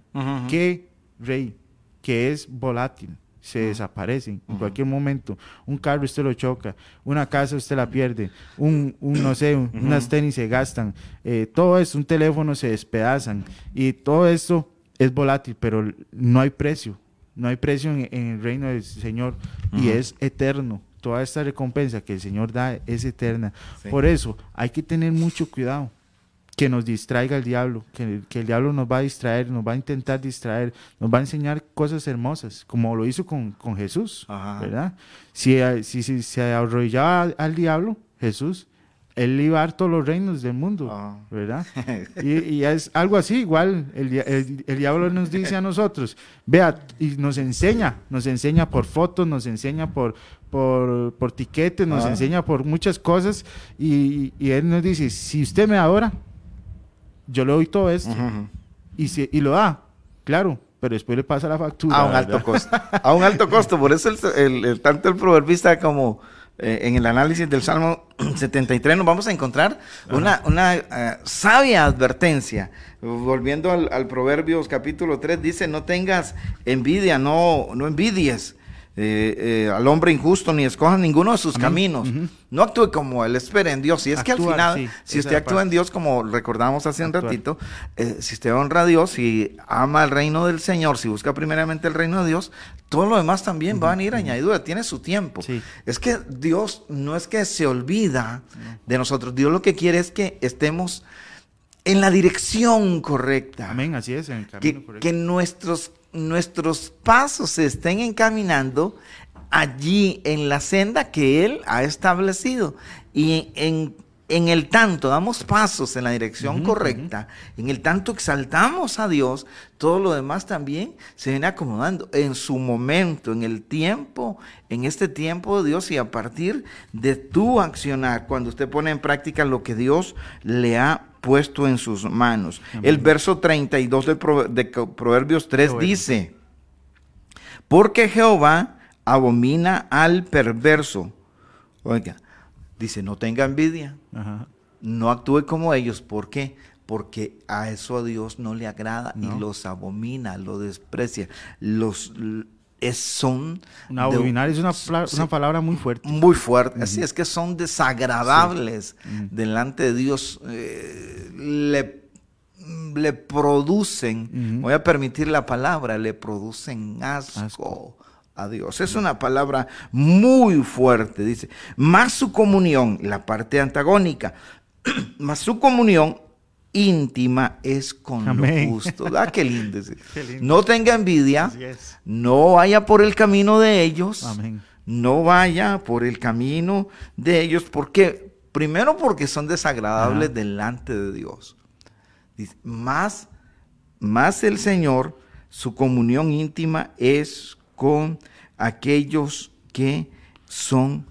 Que, Rey, que es volátil, se desaparecen en cualquier momento. Un carro usted lo choca, una casa usted la pierde, un, un no sé, un- unas tenis se gastan, eh, todo eso, un teléfono se despedazan. Y todo esto es volátil, pero no hay precio, no hay precio en, en el reino del Señor y es eterno. Toda esta recompensa que el Señor da es eterna. Sí. Por eso hay que tener mucho cuidado que nos distraiga el diablo, que, que el diablo nos va a distraer, nos va a intentar distraer, nos va a enseñar cosas hermosas, como lo hizo con, con Jesús, Ajá. ¿verdad? Si, eh, si, si se arrodillaba al, al diablo, Jesús, él iba a dar todos los reinos del mundo, Ah. ¿verdad? Y, y es algo así, igual, el, el- el diablo nos dice a nosotros, vea, y nos enseña, nos enseña por fotos, nos enseña por, por, por tiquetes, nos Ah. enseña por muchas cosas, y, y él nos dice, si usted me adora, yo le doy todo esto, Ujú, ujú. y, si- y lo da, claro, pero después le pasa la factura. A un ¿verdad? alto costo. A un alto costo. Por eso el, el- el- tanto el proverbista como eh, en el análisis del Salmo 73 nos vamos a encontrar una, una eh, sabia advertencia. Volviendo al, al Proverbios capítulo 3, dice, no tengas envidia, no, no envidies. Eh, eh, al hombre injusto ni escojas ninguno de sus Amén. caminos. No actúe como él, espera en Dios. Y es que al final, sí, si usted actúa en. Dios, como recordamos hace un ratito, eh, si usted honra a Dios, si ama el reino del Señor, si busca primeramente el reino de Dios, todo lo demás también va a venir añadidura, tiene su tiempo. Sí. Es que Dios no es que se olvida de nosotros, Dios lo que quiere es que estemos en la dirección correcta. Amén, así es, en el camino Que, correcto. que nuestros, nuestros pasos se estén encaminando allí en la senda que Él ha establecido. Y en, el tanto damos pasos en la dirección correcta, en el tanto exaltamos a Dios, todo lo demás también se viene acomodando en su momento, en el tiempo, en este tiempo de Dios y a partir de tu accionar, cuando usted pone en práctica lo que Dios le ha puesto en sus manos. El verso 32 de, Proverbios 3 bueno. dice, porque Jehová abomina al perverso. Oiga, dice, no tenga envidia, Ajá. no actúe como ellos. ¿Por qué? Porque a eso a Dios no le agrada No. y los abomina, lo desprecia. Los es, son abominar es una, sí, palabra muy fuerte. muy fuerte. Así es que son desagradables delante de Dios. eh, le, le producen, voy a permitir la palabra, le producen asco, Asco. A Dios. Es una palabra muy fuerte, dice. Más su comunión, la parte antagónica, más su comunión íntima es con Amén. lo justo. Ah, qué lindo. ese. Qué lindo. No tenga envidia, no vaya por el camino de ellos, Amén. no vaya por el camino de ellos, porque primero porque son desagradables Ajá. delante de Dios. Dice, más, más el Señor, su comunión íntima es con aquellos que son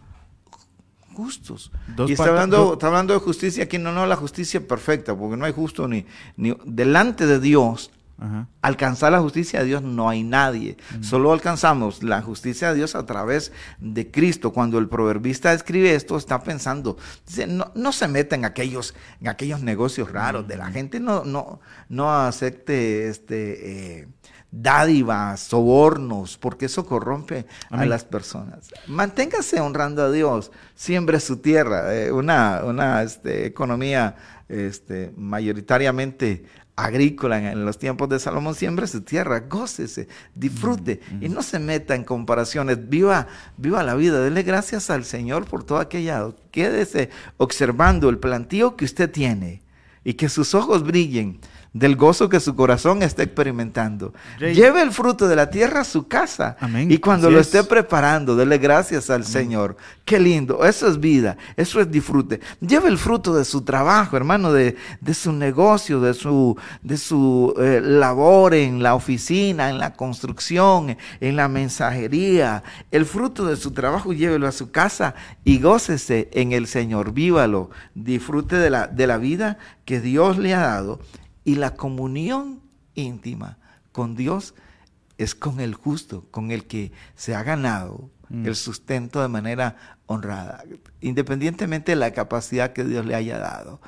justos. Dos y está hablando, do- está hablando de justicia aquí, no, no la justicia perfecta, porque no hay justo ni, ni delante de Dios. Ajá. Alcanzar la justicia de Dios no hay nadie. Solo alcanzamos la justicia de Dios a través de Cristo. Cuando el proverbista escribe esto, está pensando, dice, no, no se meta en aquellos, en aquellos negocios raros de la gente, no, no, no acepte este eh, dádivas, sobornos, porque eso corrompe a las personas. Manténgase honrando a Dios, siembre su tierra, eh, una, una este, economía este, mayoritariamente agrícola en, los tiempos de Salomón, siembre su tierra, gócese, disfrute y no se meta en comparaciones, viva, viva la vida, dele gracias al Señor por todo aquello, quédese observando el plantío que usted tiene y que sus ojos brillen del gozo que su corazón está experimentando. Rey. Lleve el fruto de la tierra a su casa Amén. y cuando Así lo es. esté preparando, dele gracias al Señor. Qué lindo, eso es vida, eso es disfrute. Lleve el fruto de su trabajo, hermano, de, de su negocio, de su, de su eh, labor en la oficina, en la construcción, en la mensajería. El fruto de su trabajo, llévelo a su casa y gócese en el Señor. Vívalo, disfrute de la, de la vida que Dios le ha dado y la comunión íntima con Dios es con el justo, con el que se ha ganado Mm. el sustento de manera honrada, independientemente de la capacidad que Dios le haya dado.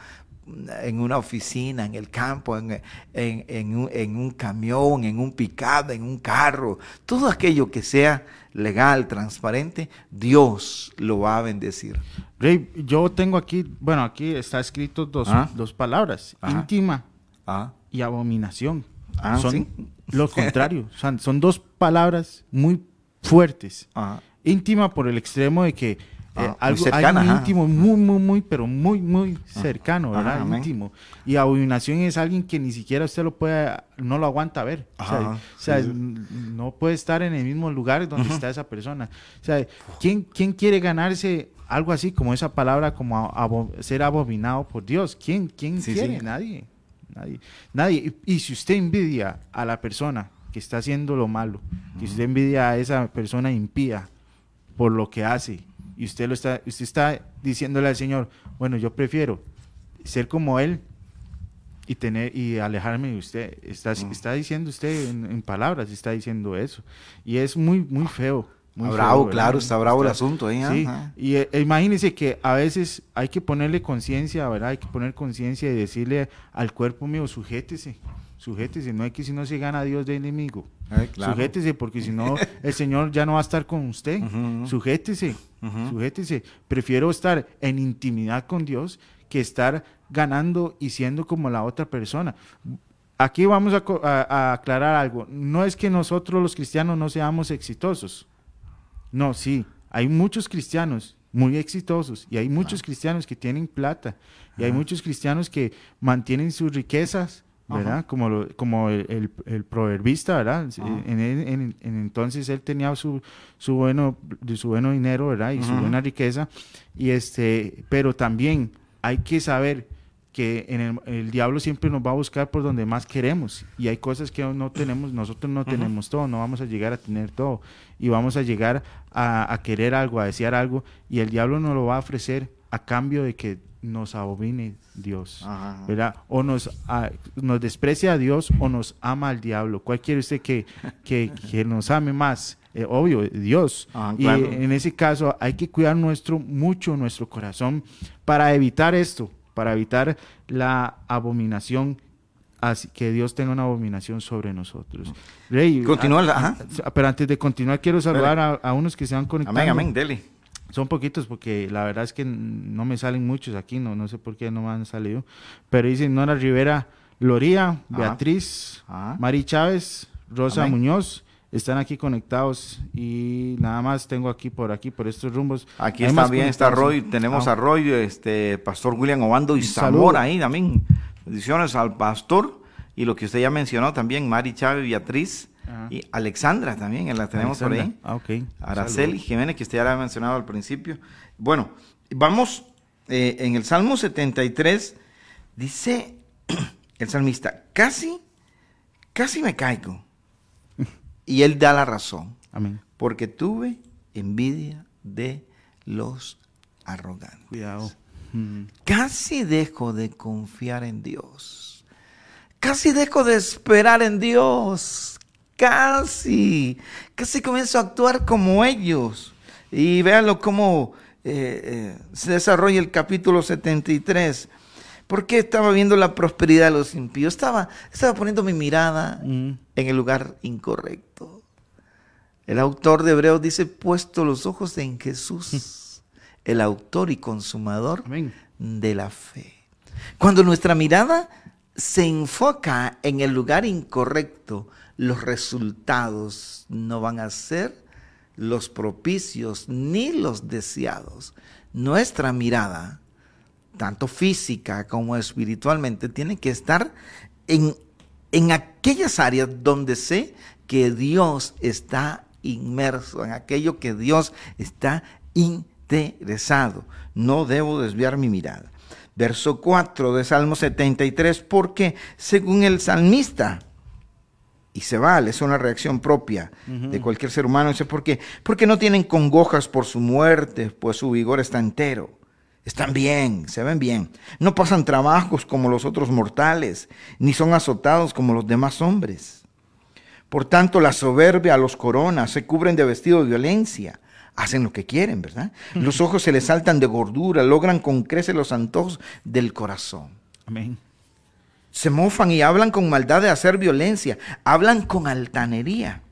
En una oficina, en el campo, en, en- en un, en un camión, en un pickup, en un carro, todo aquello que sea legal, transparente, Dios lo va a bendecir. Rey, yo tengo aquí, bueno, aquí está escrito dos, Ah. dos palabras, Ajá. íntima Ah, y abominación. Ah, son ¿sí? lo contrario, son, son dos palabras muy fuertes. ah, Íntima por el extremo de que eh, algo cercana, ajá. íntimo, muy, muy, muy, pero muy, muy cercano, íntimo. Y abominación es alguien que ni siquiera usted lo puede, no lo aguanta ver. O sea, o sí, no puede estar en el mismo lugar donde está esa persona. O sea, ¿quién, quién quiere ganarse algo así como esa palabra, como abo- ser abominado por Dios? ¿Quién, quién Sí, quiere? sí. Nadie. Nadie. Nadie. Y, y si usted envidia a la persona que está haciendo lo malo, que usted envidia a esa persona impía por lo que hace, y usted lo está, usted está diciéndole al Señor, bueno, yo prefiero ser como él y tener y alejarme de usted. Está, está diciendo usted en, en palabras, está diciendo eso. Y es muy, muy feo. Muy bravo, claro, está bravo el asunto ahí, Sí, ajá. y eh, imagínense que a veces hay que ponerle conciencia, ¿verdad? Hay que poner conciencia y decirle al cuerpo mío, sujétese, sujétese, no hay que si no se gana a Dios de enemigo. Eh, claro. Sujétese, porque si no, el Señor ya no va a estar con usted. Sujétese, sujétese. Prefiero estar en intimidad con Dios que estar ganando y siendo como la otra persona. Aquí vamos a, co- a- a aclarar algo. No es que nosotros los cristianos no seamos exitosos. No, sí. Hay muchos cristianos muy exitosos y hay muchos cristianos que tienen plata y hay muchos cristianos que mantienen sus riquezas, ¿verdad? Como, lo- como el, el- el proverbista, ¿verdad? En, en- en- en entonces él tenía su, su, bueno, su bueno dinero, ¿verdad? Y su buena riqueza. Y este, pero también hay que saber que en el, el diablo siempre nos va a buscar por donde más queremos y hay cosas que no tenemos, nosotros no tenemos todo, no vamos a llegar a tener todo y vamos a llegar a, a querer algo, a desear algo y el diablo nos lo va a ofrecer a cambio de que nos abomine Dios, Ajá. ¿verdad? O nos, a- nos desprecia a Dios o nos ama al diablo. ¿Cuál quiere usted que, que, que nos ame más? Eh, obvio, Dios. Ah, y en ese caso hay que cuidar nuestro, mucho nuestro corazón para evitar esto, para evitar la abominación, así que Dios tenga una abominación sobre nosotros. Rey, Continúa, ajá. pero antes de continuar quiero saludar a, a unos que se han conectado. Amén, amén, dele. Son poquitos porque la verdad es que no me salen muchos aquí, no, no sé por qué no me han salido. Pero dicen Nora Rivera Loría, Beatriz, Ajá. Mari Chávez, Rosa Amén. Muñoz, están aquí conectados y nada más tengo aquí por aquí, por estos rumbos. Aquí Hay está bien, está. Roy, tenemos Ah, a Roy, este, Pastor William Obando y Zamora ahí también. Bendiciones al pastor y lo que usted ya mencionó también, Mari Chávez, Beatriz Ajá. y Alexandra también, la tenemos por ahí. Ah. Araceli. Jiménez, que usted ya la ha mencionado al principio. Bueno, vamos eh, en el Salmo 73, dice el salmista, casi, casi me caigo. Y él da la razón, Amén. porque tuve envidia de los arrogantes. Cuidado. Mm. Casi dejo de confiar en Dios. Casi dejo de esperar en Dios. Casi. Casi comienzo a actuar como ellos. Y véanlo cómo eh, eh, se desarrolla el capítulo 73. Porque estaba viendo la prosperidad de los impíos. Estaba, estaba poniendo mi mirada Mm. en el lugar incorrecto. El autor de Hebreos dice, puesto los ojos en Jesús, el autor y consumador Amén. de la fe. Cuando nuestra mirada se enfoca en el lugar incorrecto, los resultados no van a ser los propicios ni los deseados. Nuestra mirada, tanto física como espiritualmente, tiene que estar en, en aquellas áreas donde sé que Dios está inmerso, en aquello que Dios está interesado. No debo desviar mi mirada. Verso 4 de Salmo 73, porque según el salmista, y se vale, es una reacción propia de cualquier ser humano, dice, ¿por qué? Porque no tienen congojas por su muerte, pues su vigor está entero. Están bien, se ven bien. No pasan trabajos como los otros mortales, ni son azotados como los demás hombres. Por tanto, la soberbia los corona, se cubren de vestido de violencia, hacen lo que quieren, ¿verdad? Los ojos se les saltan de gordura, logran con creces los antojos del corazón. Amén. Se mofan y hablan con maldad de hacer violencia, hablan con altanería.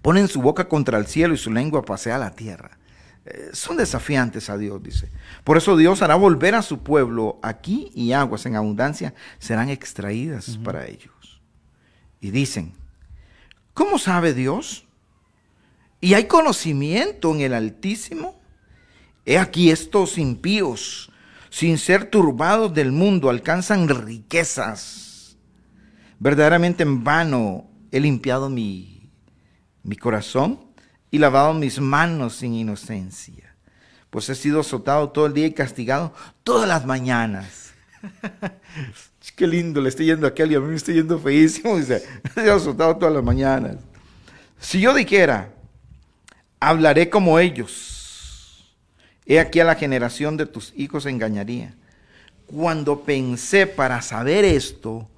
Ponen su boca contra el cielo y su lengua pasea la tierra. Eh, son desafiantes a Dios, dice. Por eso Dios hará volver a su pueblo aquí y aguas en abundancia serán extraídas para ellos. Y dicen, ¿cómo sabe Dios? ¿Y hay conocimiento en el Altísimo? He aquí estos impíos, sin ser turbados del mundo, alcanzan riquezas. Verdaderamente en vano he limpiado mi, mi corazón y lavado mis manos sin inocencia, pues he sido azotado todo el día y castigado todas las mañanas. Qué lindo, le estoy yendo a aquel y a mí me estoy yendo feísimo. Dice, he sido azotado todas las mañanas. Si yo dijera, hablaré como ellos, he aquí a la generación de tus hijos engañaría. Cuando pensé para saber esto,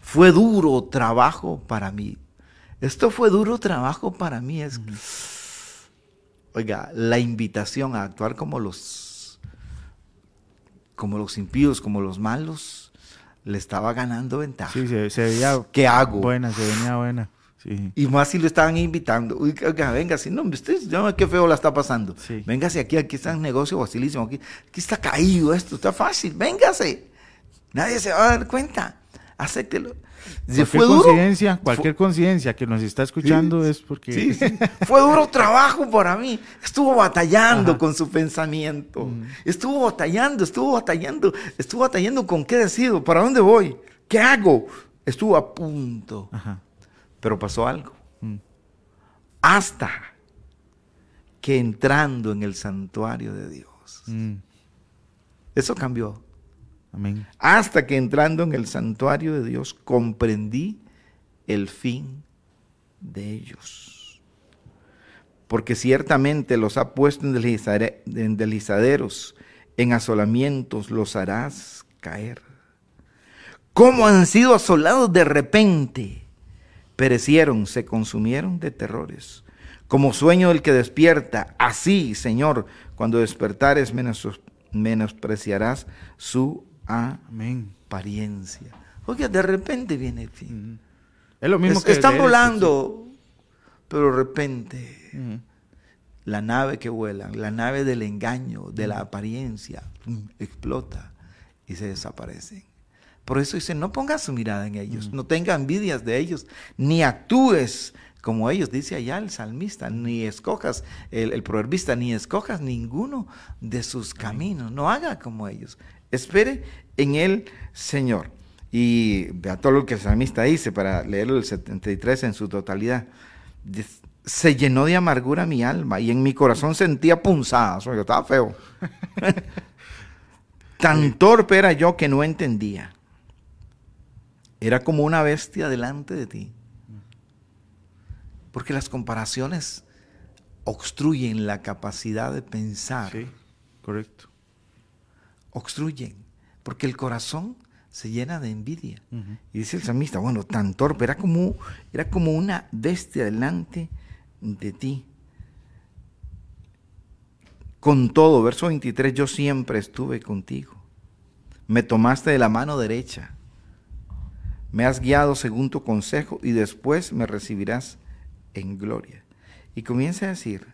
fue duro trabajo para mí. Esto fue duro trabajo para mí. Es, oiga, la invitación a actuar como los, como los impíos, como los malos, le estaba ganando ventaja. Sí, se, se veía ¿Qué hago? buena, se venía buena. Sí. Y más si lo estaban invitando. Oiga, si no, usted, ya qué feo la está pasando. Sí. Véngase aquí, aquí está un negocio facilísimo. Aquí, aquí está caído esto, está fácil. Véngase. Nadie se va a dar cuenta. Acéptelo. Dice, Cualquier fue duro. coincidencia, cualquier coincidencia que nos está escuchando es porque Sí, sí. Fue duro trabajo para mí. Estuvo batallando con su pensamiento. Estuvo batallando, estuvo batallando, estuvo batallando con qué decido, para dónde voy, qué hago. Estuvo a punto. Ajá. Pero pasó algo. Mm. Hasta que entrando en el santuario de Dios, Mm, eso cambió. Amén. Hasta que entrando en el santuario de Dios comprendí el fin de ellos. Porque ciertamente los ha puesto en, deslizare- en deslizaderos, en asolamientos los harás caer. ¿Cómo han sido asolados de repente? Perecieron, se consumieron de terrores. Como sueño del que despierta, así, Señor, cuando despertares menos- menospreciarás su Amén. apariencia. Oiga, de repente viene el fin. Es lo mismo Es- que están leer volando, pero de repente la nave que vuela, la nave del engaño, de la apariencia, explota y se desaparecen. Por eso dice, no pongas su mirada en ellos, no tenga envidias de ellos, ni actúes como ellos, dice allá el salmista, ni escojas, el, el proverbista, ni escojas ninguno de sus caminos, no haga como ellos. Espere en el Señor. Y vea todo lo que el salmista dice para leerlo el 73 en su totalidad. Se llenó de amargura mi alma y en mi corazón sentía punzadas. Oye, estaba feo. Tan torpe era yo que no entendía. Era como una bestia delante de ti. Porque las comparaciones obstruyen la capacidad de pensar. Sí, correcto. Obstruyen. Porque el corazón se llena de envidia. Y dice el salmista, bueno, tan torpe, era como, era como una bestia delante de ti. Con todo, verso 23, yo siempre estuve contigo. Me tomaste de la mano derecha. Me has guiado según tu consejo y después me recibirás en gloria. Y comienza a decir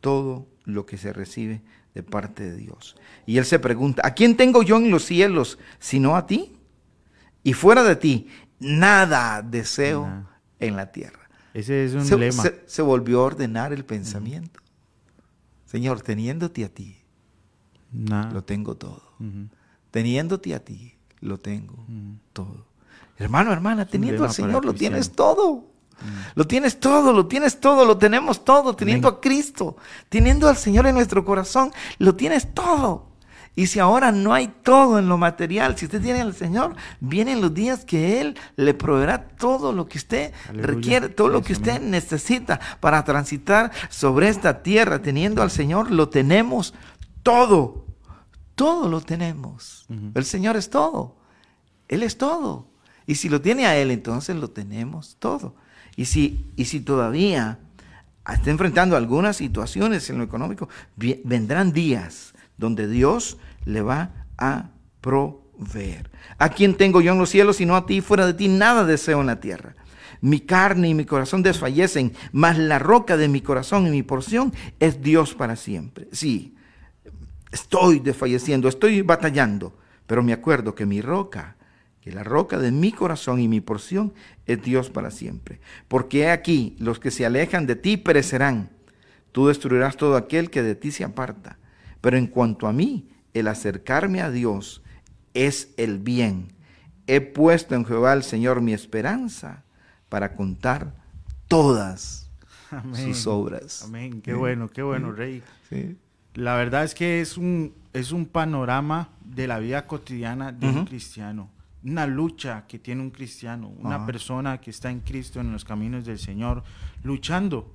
todo lo que se recibe de parte de Dios. Y él se pregunta, ¿a quién tengo yo en los cielos sino a ti? Y fuera de ti, nada deseo en la tierra. Ese es un Se, lema. se- se volvió a ordenar el pensamiento. Señor, teniéndote a ti, lo tengo todo. Teniéndote a ti, lo tengo todo. Hermano, hermana, teniendo al Señor, lo tienes todo. Lo tienes todo, lo tienes todo, lo tenemos todo, teniendo a Cristo, teniendo al Señor en nuestro corazón, lo tienes todo. Y si ahora no hay todo en lo material, si usted tiene al Señor, vienen los días que Él le proveerá todo lo que usted Aleluya. requiere, todo lo que usted necesita para transitar sobre esta tierra. Teniendo al Señor, lo tenemos todo. Todo lo tenemos. El Señor es todo. Él es todo. Y si lo tiene a Él, entonces lo tenemos todo. Y si, y si todavía está enfrentando algunas situaciones en lo económico, vendrán días donde Dios le va a proveer. ¿A quién tengo yo en los cielos sino a ti? Fuera de ti nada deseo en la tierra. Mi carne y mi corazón desfallecen, mas la roca de mi corazón y mi porción es Dios para siempre. Sí, estoy desfalleciendo, estoy batallando, pero me acuerdo que mi roca, que la roca de mi corazón y mi porción es Dios para siempre. Porque he aquí, los que se alejan de ti perecerán. Tú destruirás todo aquel que de ti se aparta. Pero en cuanto a mí, el acercarme a Dios es el bien. He puesto en Jehová el Señor mi esperanza para contar todas Amén. sus obras. Amén. Qué bueno, qué bueno, Rey. Sí. La verdad es que es un, es un panorama de la vida cotidiana de un cristiano. Una lucha que tiene un cristiano, una Ajá. persona que está en Cristo, en los caminos del Señor, luchando.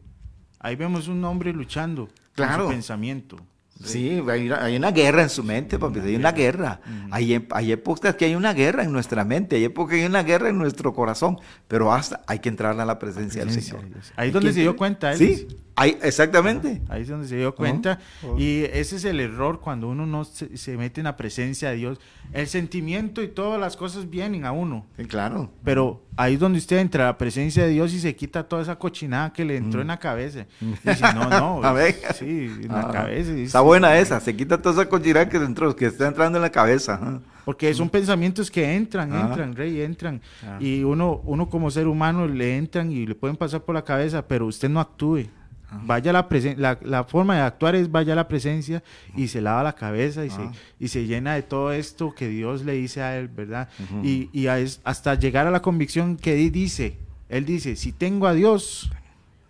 Ahí vemos un hombre luchando con Claro. su pensamiento. Sí, hay una, hay una guerra en su mente, papi, hay una guerra. Hay, hay épocas que hay una guerra en nuestra mente, hay épocas que hay una guerra en nuestro corazón, pero hasta hay que entrar a la presencia, presencia del de Señor. Ahí es donde se dio cuenta él. Sí, ahí, exactamente. Ahí es donde se dio cuenta. Y ese es el error cuando uno no se, se mete en la presencia de Dios. El sentimiento y todas las cosas vienen a uno. Sí, claro. Pero ahí es donde usted entra a la presencia de Dios y se quita toda esa cochinada que le entró en la cabeza. Dice, no, no. Mm. A ver. Sí, en la Ah, cabeza. dice, Está buena esa, se quita toda esa cochina que, dentro, que está entrando en la cabeza. Porque son pensamientos que entran, Ah. entran, rey, entran. Ah. Y uno, uno como ser humano le entran y le pueden pasar por la cabeza, pero usted no actúe. Ah. Vaya la presencia, la, la forma de actuar es vaya a la presencia y se lava la cabeza y, Ah. se, y se llena de todo esto que Dios le dice a él, ¿verdad? Y, y es- hasta llegar a la convicción que di- dice, él dice, si tengo a Dios,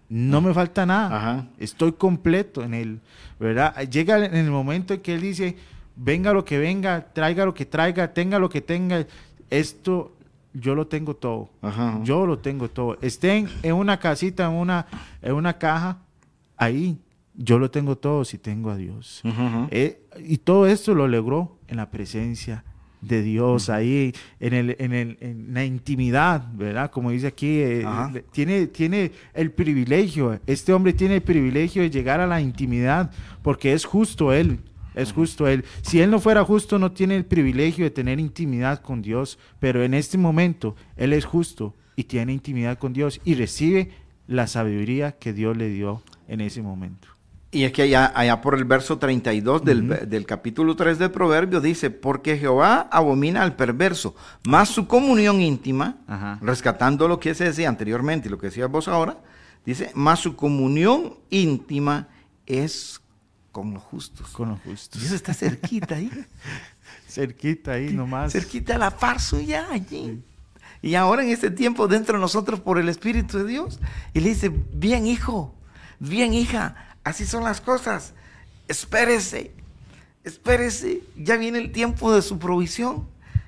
no me falta nada, estoy completo en él, ¿verdad? Llega en el momento en que él dice, venga lo que venga, traiga lo que traiga, tenga lo que tenga, esto yo lo tengo todo. Ajá. Yo lo tengo todo. Estén en una casita, en una, en una caja, ahí yo lo tengo todo si tengo a Dios. Eh, y todo esto lo logró en la presencia de Dios, ahí en, el, en, el- en la intimidad, ¿verdad? Como dice aquí, eh, tiene, tiene el privilegio, este hombre tiene el privilegio de llegar a la intimidad, porque es justo él, es justo él. Si él no fuera justo, no tiene el privilegio de tener intimidad con Dios, pero en este momento él es justo y tiene intimidad con Dios y recibe la sabiduría que Dios le dio en ese momento. Y es que allá, allá por el verso 32 del, del capítulo 3 de Proverbios dice, porque Jehová abomina al perverso, más su comunión íntima, Ajá. rescatando lo que se decía anteriormente y lo que decía vos ahora, dice, más su comunión íntima es con los justos. Con los justos. Dios está cerquita ahí. Cerquita ahí nomás. cerquita a la par suya allí. Y ahora en este tiempo dentro de nosotros por el Espíritu de Dios. Y le dice, bien hijo, bien hija, así son las cosas. Espérese, espérese, ya viene el tiempo de su provisión.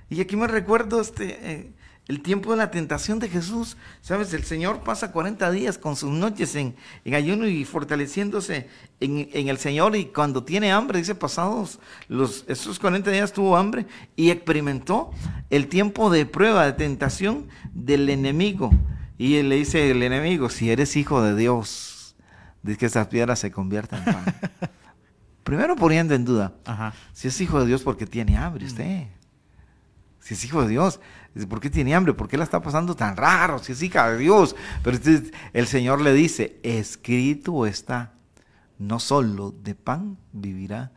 Y aquí me recuerdo este, eh, el tiempo de la tentación de Jesús. Sabes, el Señor pasa 40 días con sus noches en, en ayuno y fortaleciéndose en, en el Señor. Y cuando tiene hambre, dice, pasados los, esos 40 días tuvo hambre y experimentó el tiempo de prueba, de tentación del enemigo. Y él le dice el enemigo, si eres hijo de Dios, dice que estas piedras se conviertan en pan. Primero poniendo en duda, Ajá. si es hijo de Dios porque tiene hambre usted. Si es hijo de Dios, ¿por qué tiene hambre? ¿Por qué la está pasando tan raro? Si es hija de Dios. Pero entonces el Señor le dice, escrito está, no solo de pan vivirá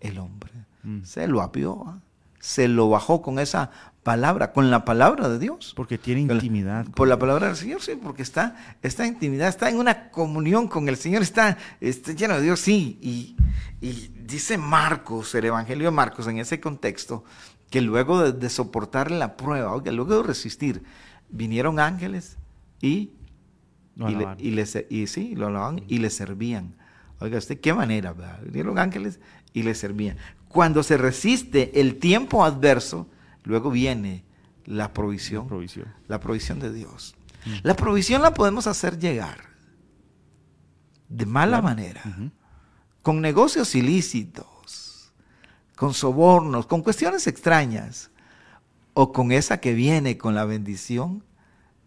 el hombre. Mm. Se lo apió, ¿ah? se lo bajó con esa palabra, con la palabra de Dios. Porque tiene intimidad. Por la palabra del Señor, sí, porque está, está intimidad, está en una comunión con el Señor, está, está lleno de Dios, sí. Y, y dice Marcos, el Evangelio de Marcos, en ese contexto, que luego de, de soportar la prueba, oiga, luego de resistir, vinieron ángeles y, y, le, y le se- y sí, lo y le servían. Oiga, ¿usted qué manera? verdad? Vinieron ángeles y le servían. Cuando se resiste el tiempo adverso, luego viene la provisión, Provisión. la provisión de Dios. La provisión la podemos hacer llegar de mala manera, con negocios ilícitos, con sobornos, con cuestiones extrañas, o con esa que viene con la bendición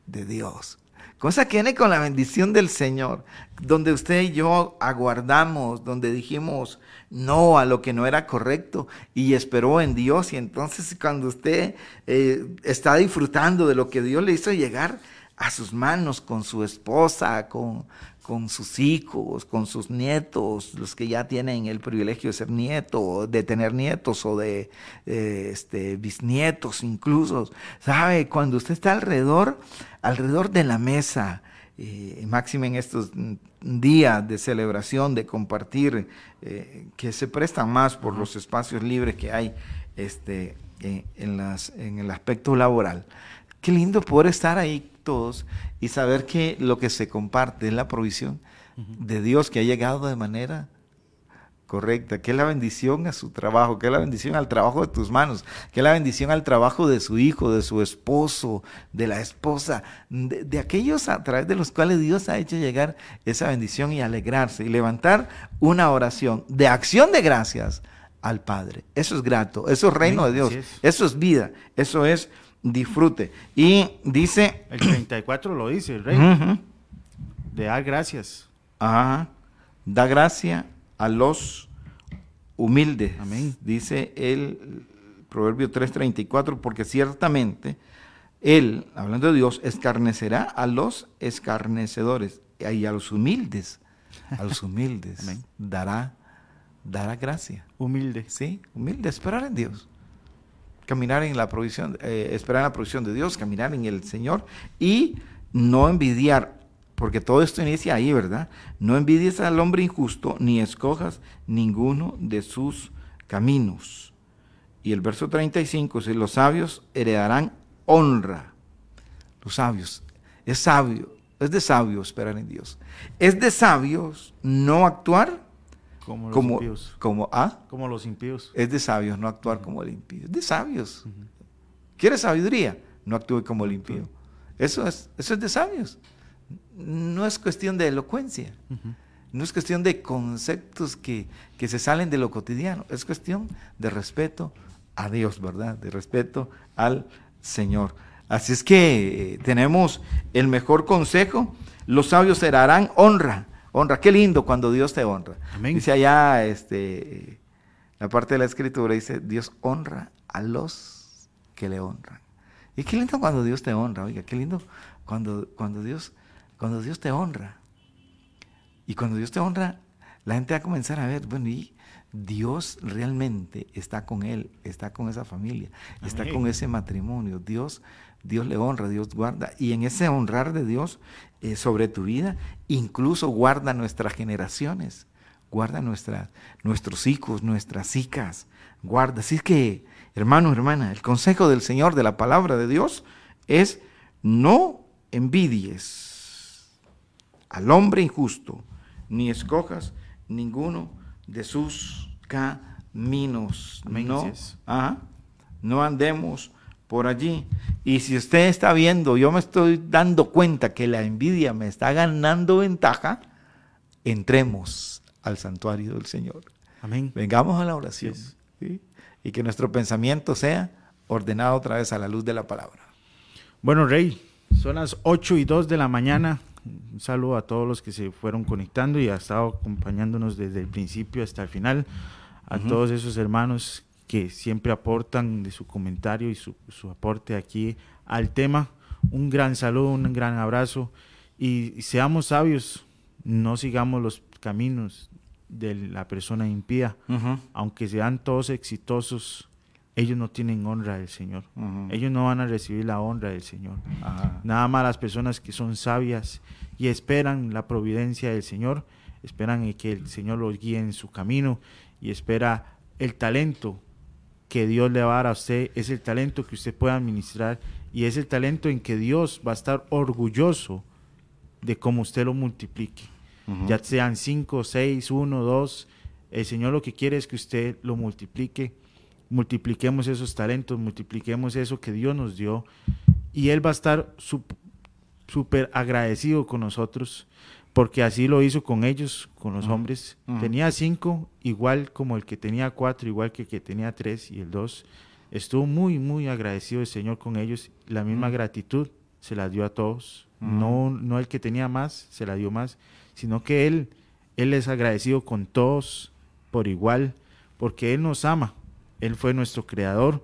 de Dios. Con esa que viene con la bendición del Señor, donde usted y yo aguardamos, donde dijimos no a lo que no era correcto y esperó en Dios. Y entonces cuando usted eh, está disfrutando de lo que Dios le hizo llegar a sus manos con su esposa, con, con sus hijos, con sus nietos, los que ya tienen el privilegio de ser nietos, de tener nietos o de eh, este, bisnietos incluso. ¿Sabe? Cuando usted está alrededor, alrededor de la mesa, eh, máxime en estos días de celebración, de compartir, eh, que se prestan más por los espacios libres que hay este, en, en las, en el aspecto laboral. Qué lindo poder estar ahí todos y saber que lo que se comparte es la provisión de Dios que ha llegado de manera correcta, que es la bendición a su trabajo, que es la bendición al trabajo de tus manos, que es la bendición al trabajo de su hijo, de su esposo, de la esposa, de, de aquellos a través de los cuales Dios ha hecho llegar esa bendición y alegrarse y levantar una oración de acción de gracias al Padre. Eso es grato, eso es reino de Dios, es. eso es vida, eso es disfrute. Y dice... El 34 lo dice el rey. De dar gracias. Ajá. Da gracia a los humildes. Amén. Dice el Proverbio 3:34, porque ciertamente Él, hablando de Dios, escarnecerá a los escarnecedores y a los humildes, a los humildes Amén. dará, dará gracia. Humilde. Sí, humilde, esperar en Dios. Caminar en la provisión, eh, esperar en la provisión de Dios, caminar en el Señor y no envidiar, porque todo esto inicia ahí, ¿verdad? No envidies al hombre injusto, ni escojas ninguno de sus caminos. Y el verso 35 dice, los sabios heredarán honra. Los sabios, es sabio, es de sabio esperar en Dios. Es de sabios no actuar Como los como, impíos. como, ¿ah? Como los impíos. Es de sabios no actuar como el impío. Es de sabios. ¿Quieres sabiduría? No actúe como el impío. Eso es, eso es de sabios. No es cuestión de elocuencia. No es cuestión de conceptos que, que se salen de lo cotidiano. Es cuestión de respeto a Dios, ¿verdad? De respeto al Señor. Así es que eh, tenemos el mejor consejo. Los sabios heredarán honra. Honra. Qué lindo cuando Dios te honra. Amén. Dice allá, este, la parte de la escritura dice, Dios honra a los que le honran. Y qué lindo cuando Dios te honra, oiga, qué lindo cuando, cuando, Dios, cuando Dios te honra. Y cuando Dios te honra, la gente va a comenzar a ver, bueno, y Dios realmente está con él, está con esa familia, está con ese matrimonio. Dios, Dios le honra, Dios guarda. Y en ese honrar de Dios eh, sobre tu vida, incluso guarda nuestras generaciones, guarda nuestra, nuestros hijos, nuestras hijas, guarda. Así que, hermano, hermana, el consejo del Señor de la palabra de Dios es no envidies al hombre injusto, ni escojas ninguno de sus caminos. Amén, no, es. ajá, no andemos por allí. Y si usted está viendo, yo me estoy dando cuenta que la envidia me está ganando ventaja, entremos al santuario del Señor. Amén. Vengamos a la oración. Y que nuestro pensamiento sea ordenado otra vez a la luz de la palabra. Bueno, Rey, son las 8 y 2 de la mañana. Un saludo a todos los que se fueron conectando y ha estado acompañándonos desde el principio hasta el final. A todos esos hermanos que siempre aportan de su comentario y su, su aporte aquí al tema. Un gran saludo, un gran abrazo y, y seamos sabios, no sigamos los caminos de la persona impía. Aunque sean todos exitosos, ellos no tienen honra del Señor. Ellos no van a recibir la honra del Señor. Ajá. Nada más las personas que son sabias y esperan la providencia del Señor, esperan que el Señor los guíe en su camino y espera el talento que Dios le va a dar a usted, es el talento que usted puede administrar y es el talento en que Dios va a estar orgulloso de cómo usted lo multiplique. Ujú. Ya sean 5, 6, 1, 2, el Señor lo que quiere es que usted lo multiplique, multipliquemos esos talentos, multipliquemos eso que Dios nos dio y Él va a estar súper agradecido con nosotros porque así lo hizo con ellos, con los hombres. Tenía cinco, igual como el que tenía cuatro, igual que el que tenía tres y el dos. Estuvo muy, muy agradecido el Señor con ellos. La misma gratitud se la dio a todos. No, no el que tenía más, se la dio más, sino que Él, Él es agradecido con todos por igual, porque Él nos ama. Él fue nuestro creador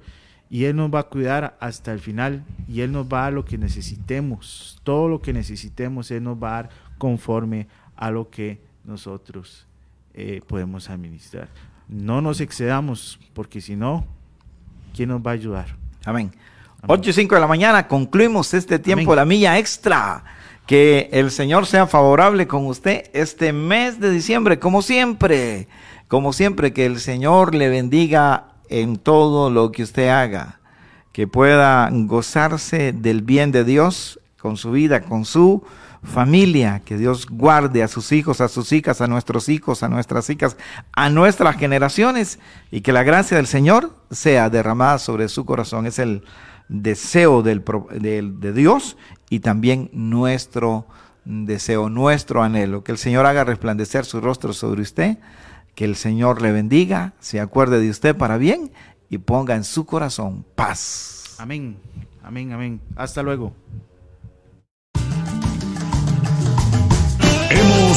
y Él nos va a cuidar hasta el final y Él nos va a dar lo que necesitemos. Todo lo que necesitemos, Él nos va a dar conforme a lo que nosotros eh, podemos administrar. No nos excedamos, porque si no, ¿quién nos va a ayudar? Amén. Amén. 8 y 5 de la mañana concluimos este tiempo Amén. la milla extra. Que el Señor sea favorable con usted este mes de diciembre, como siempre. Como siempre, que el Señor le bendiga en todo lo que usted haga. Que pueda gozarse del bien de Dios con su vida, con su familia. Que Dios guarde a sus hijos, a sus hijas, a nuestros hijos, a nuestras hijas, a nuestras generaciones. Y que la gracia del Señor sea derramada sobre su corazón. Es el deseo del, del- de Dios y también nuestro deseo, nuestro anhelo. Que el Señor haga resplandecer su rostro sobre usted, que el Señor le bendiga, se acuerde de usted para bien y ponga en su corazón paz. Amén, amén, amén. Hasta luego.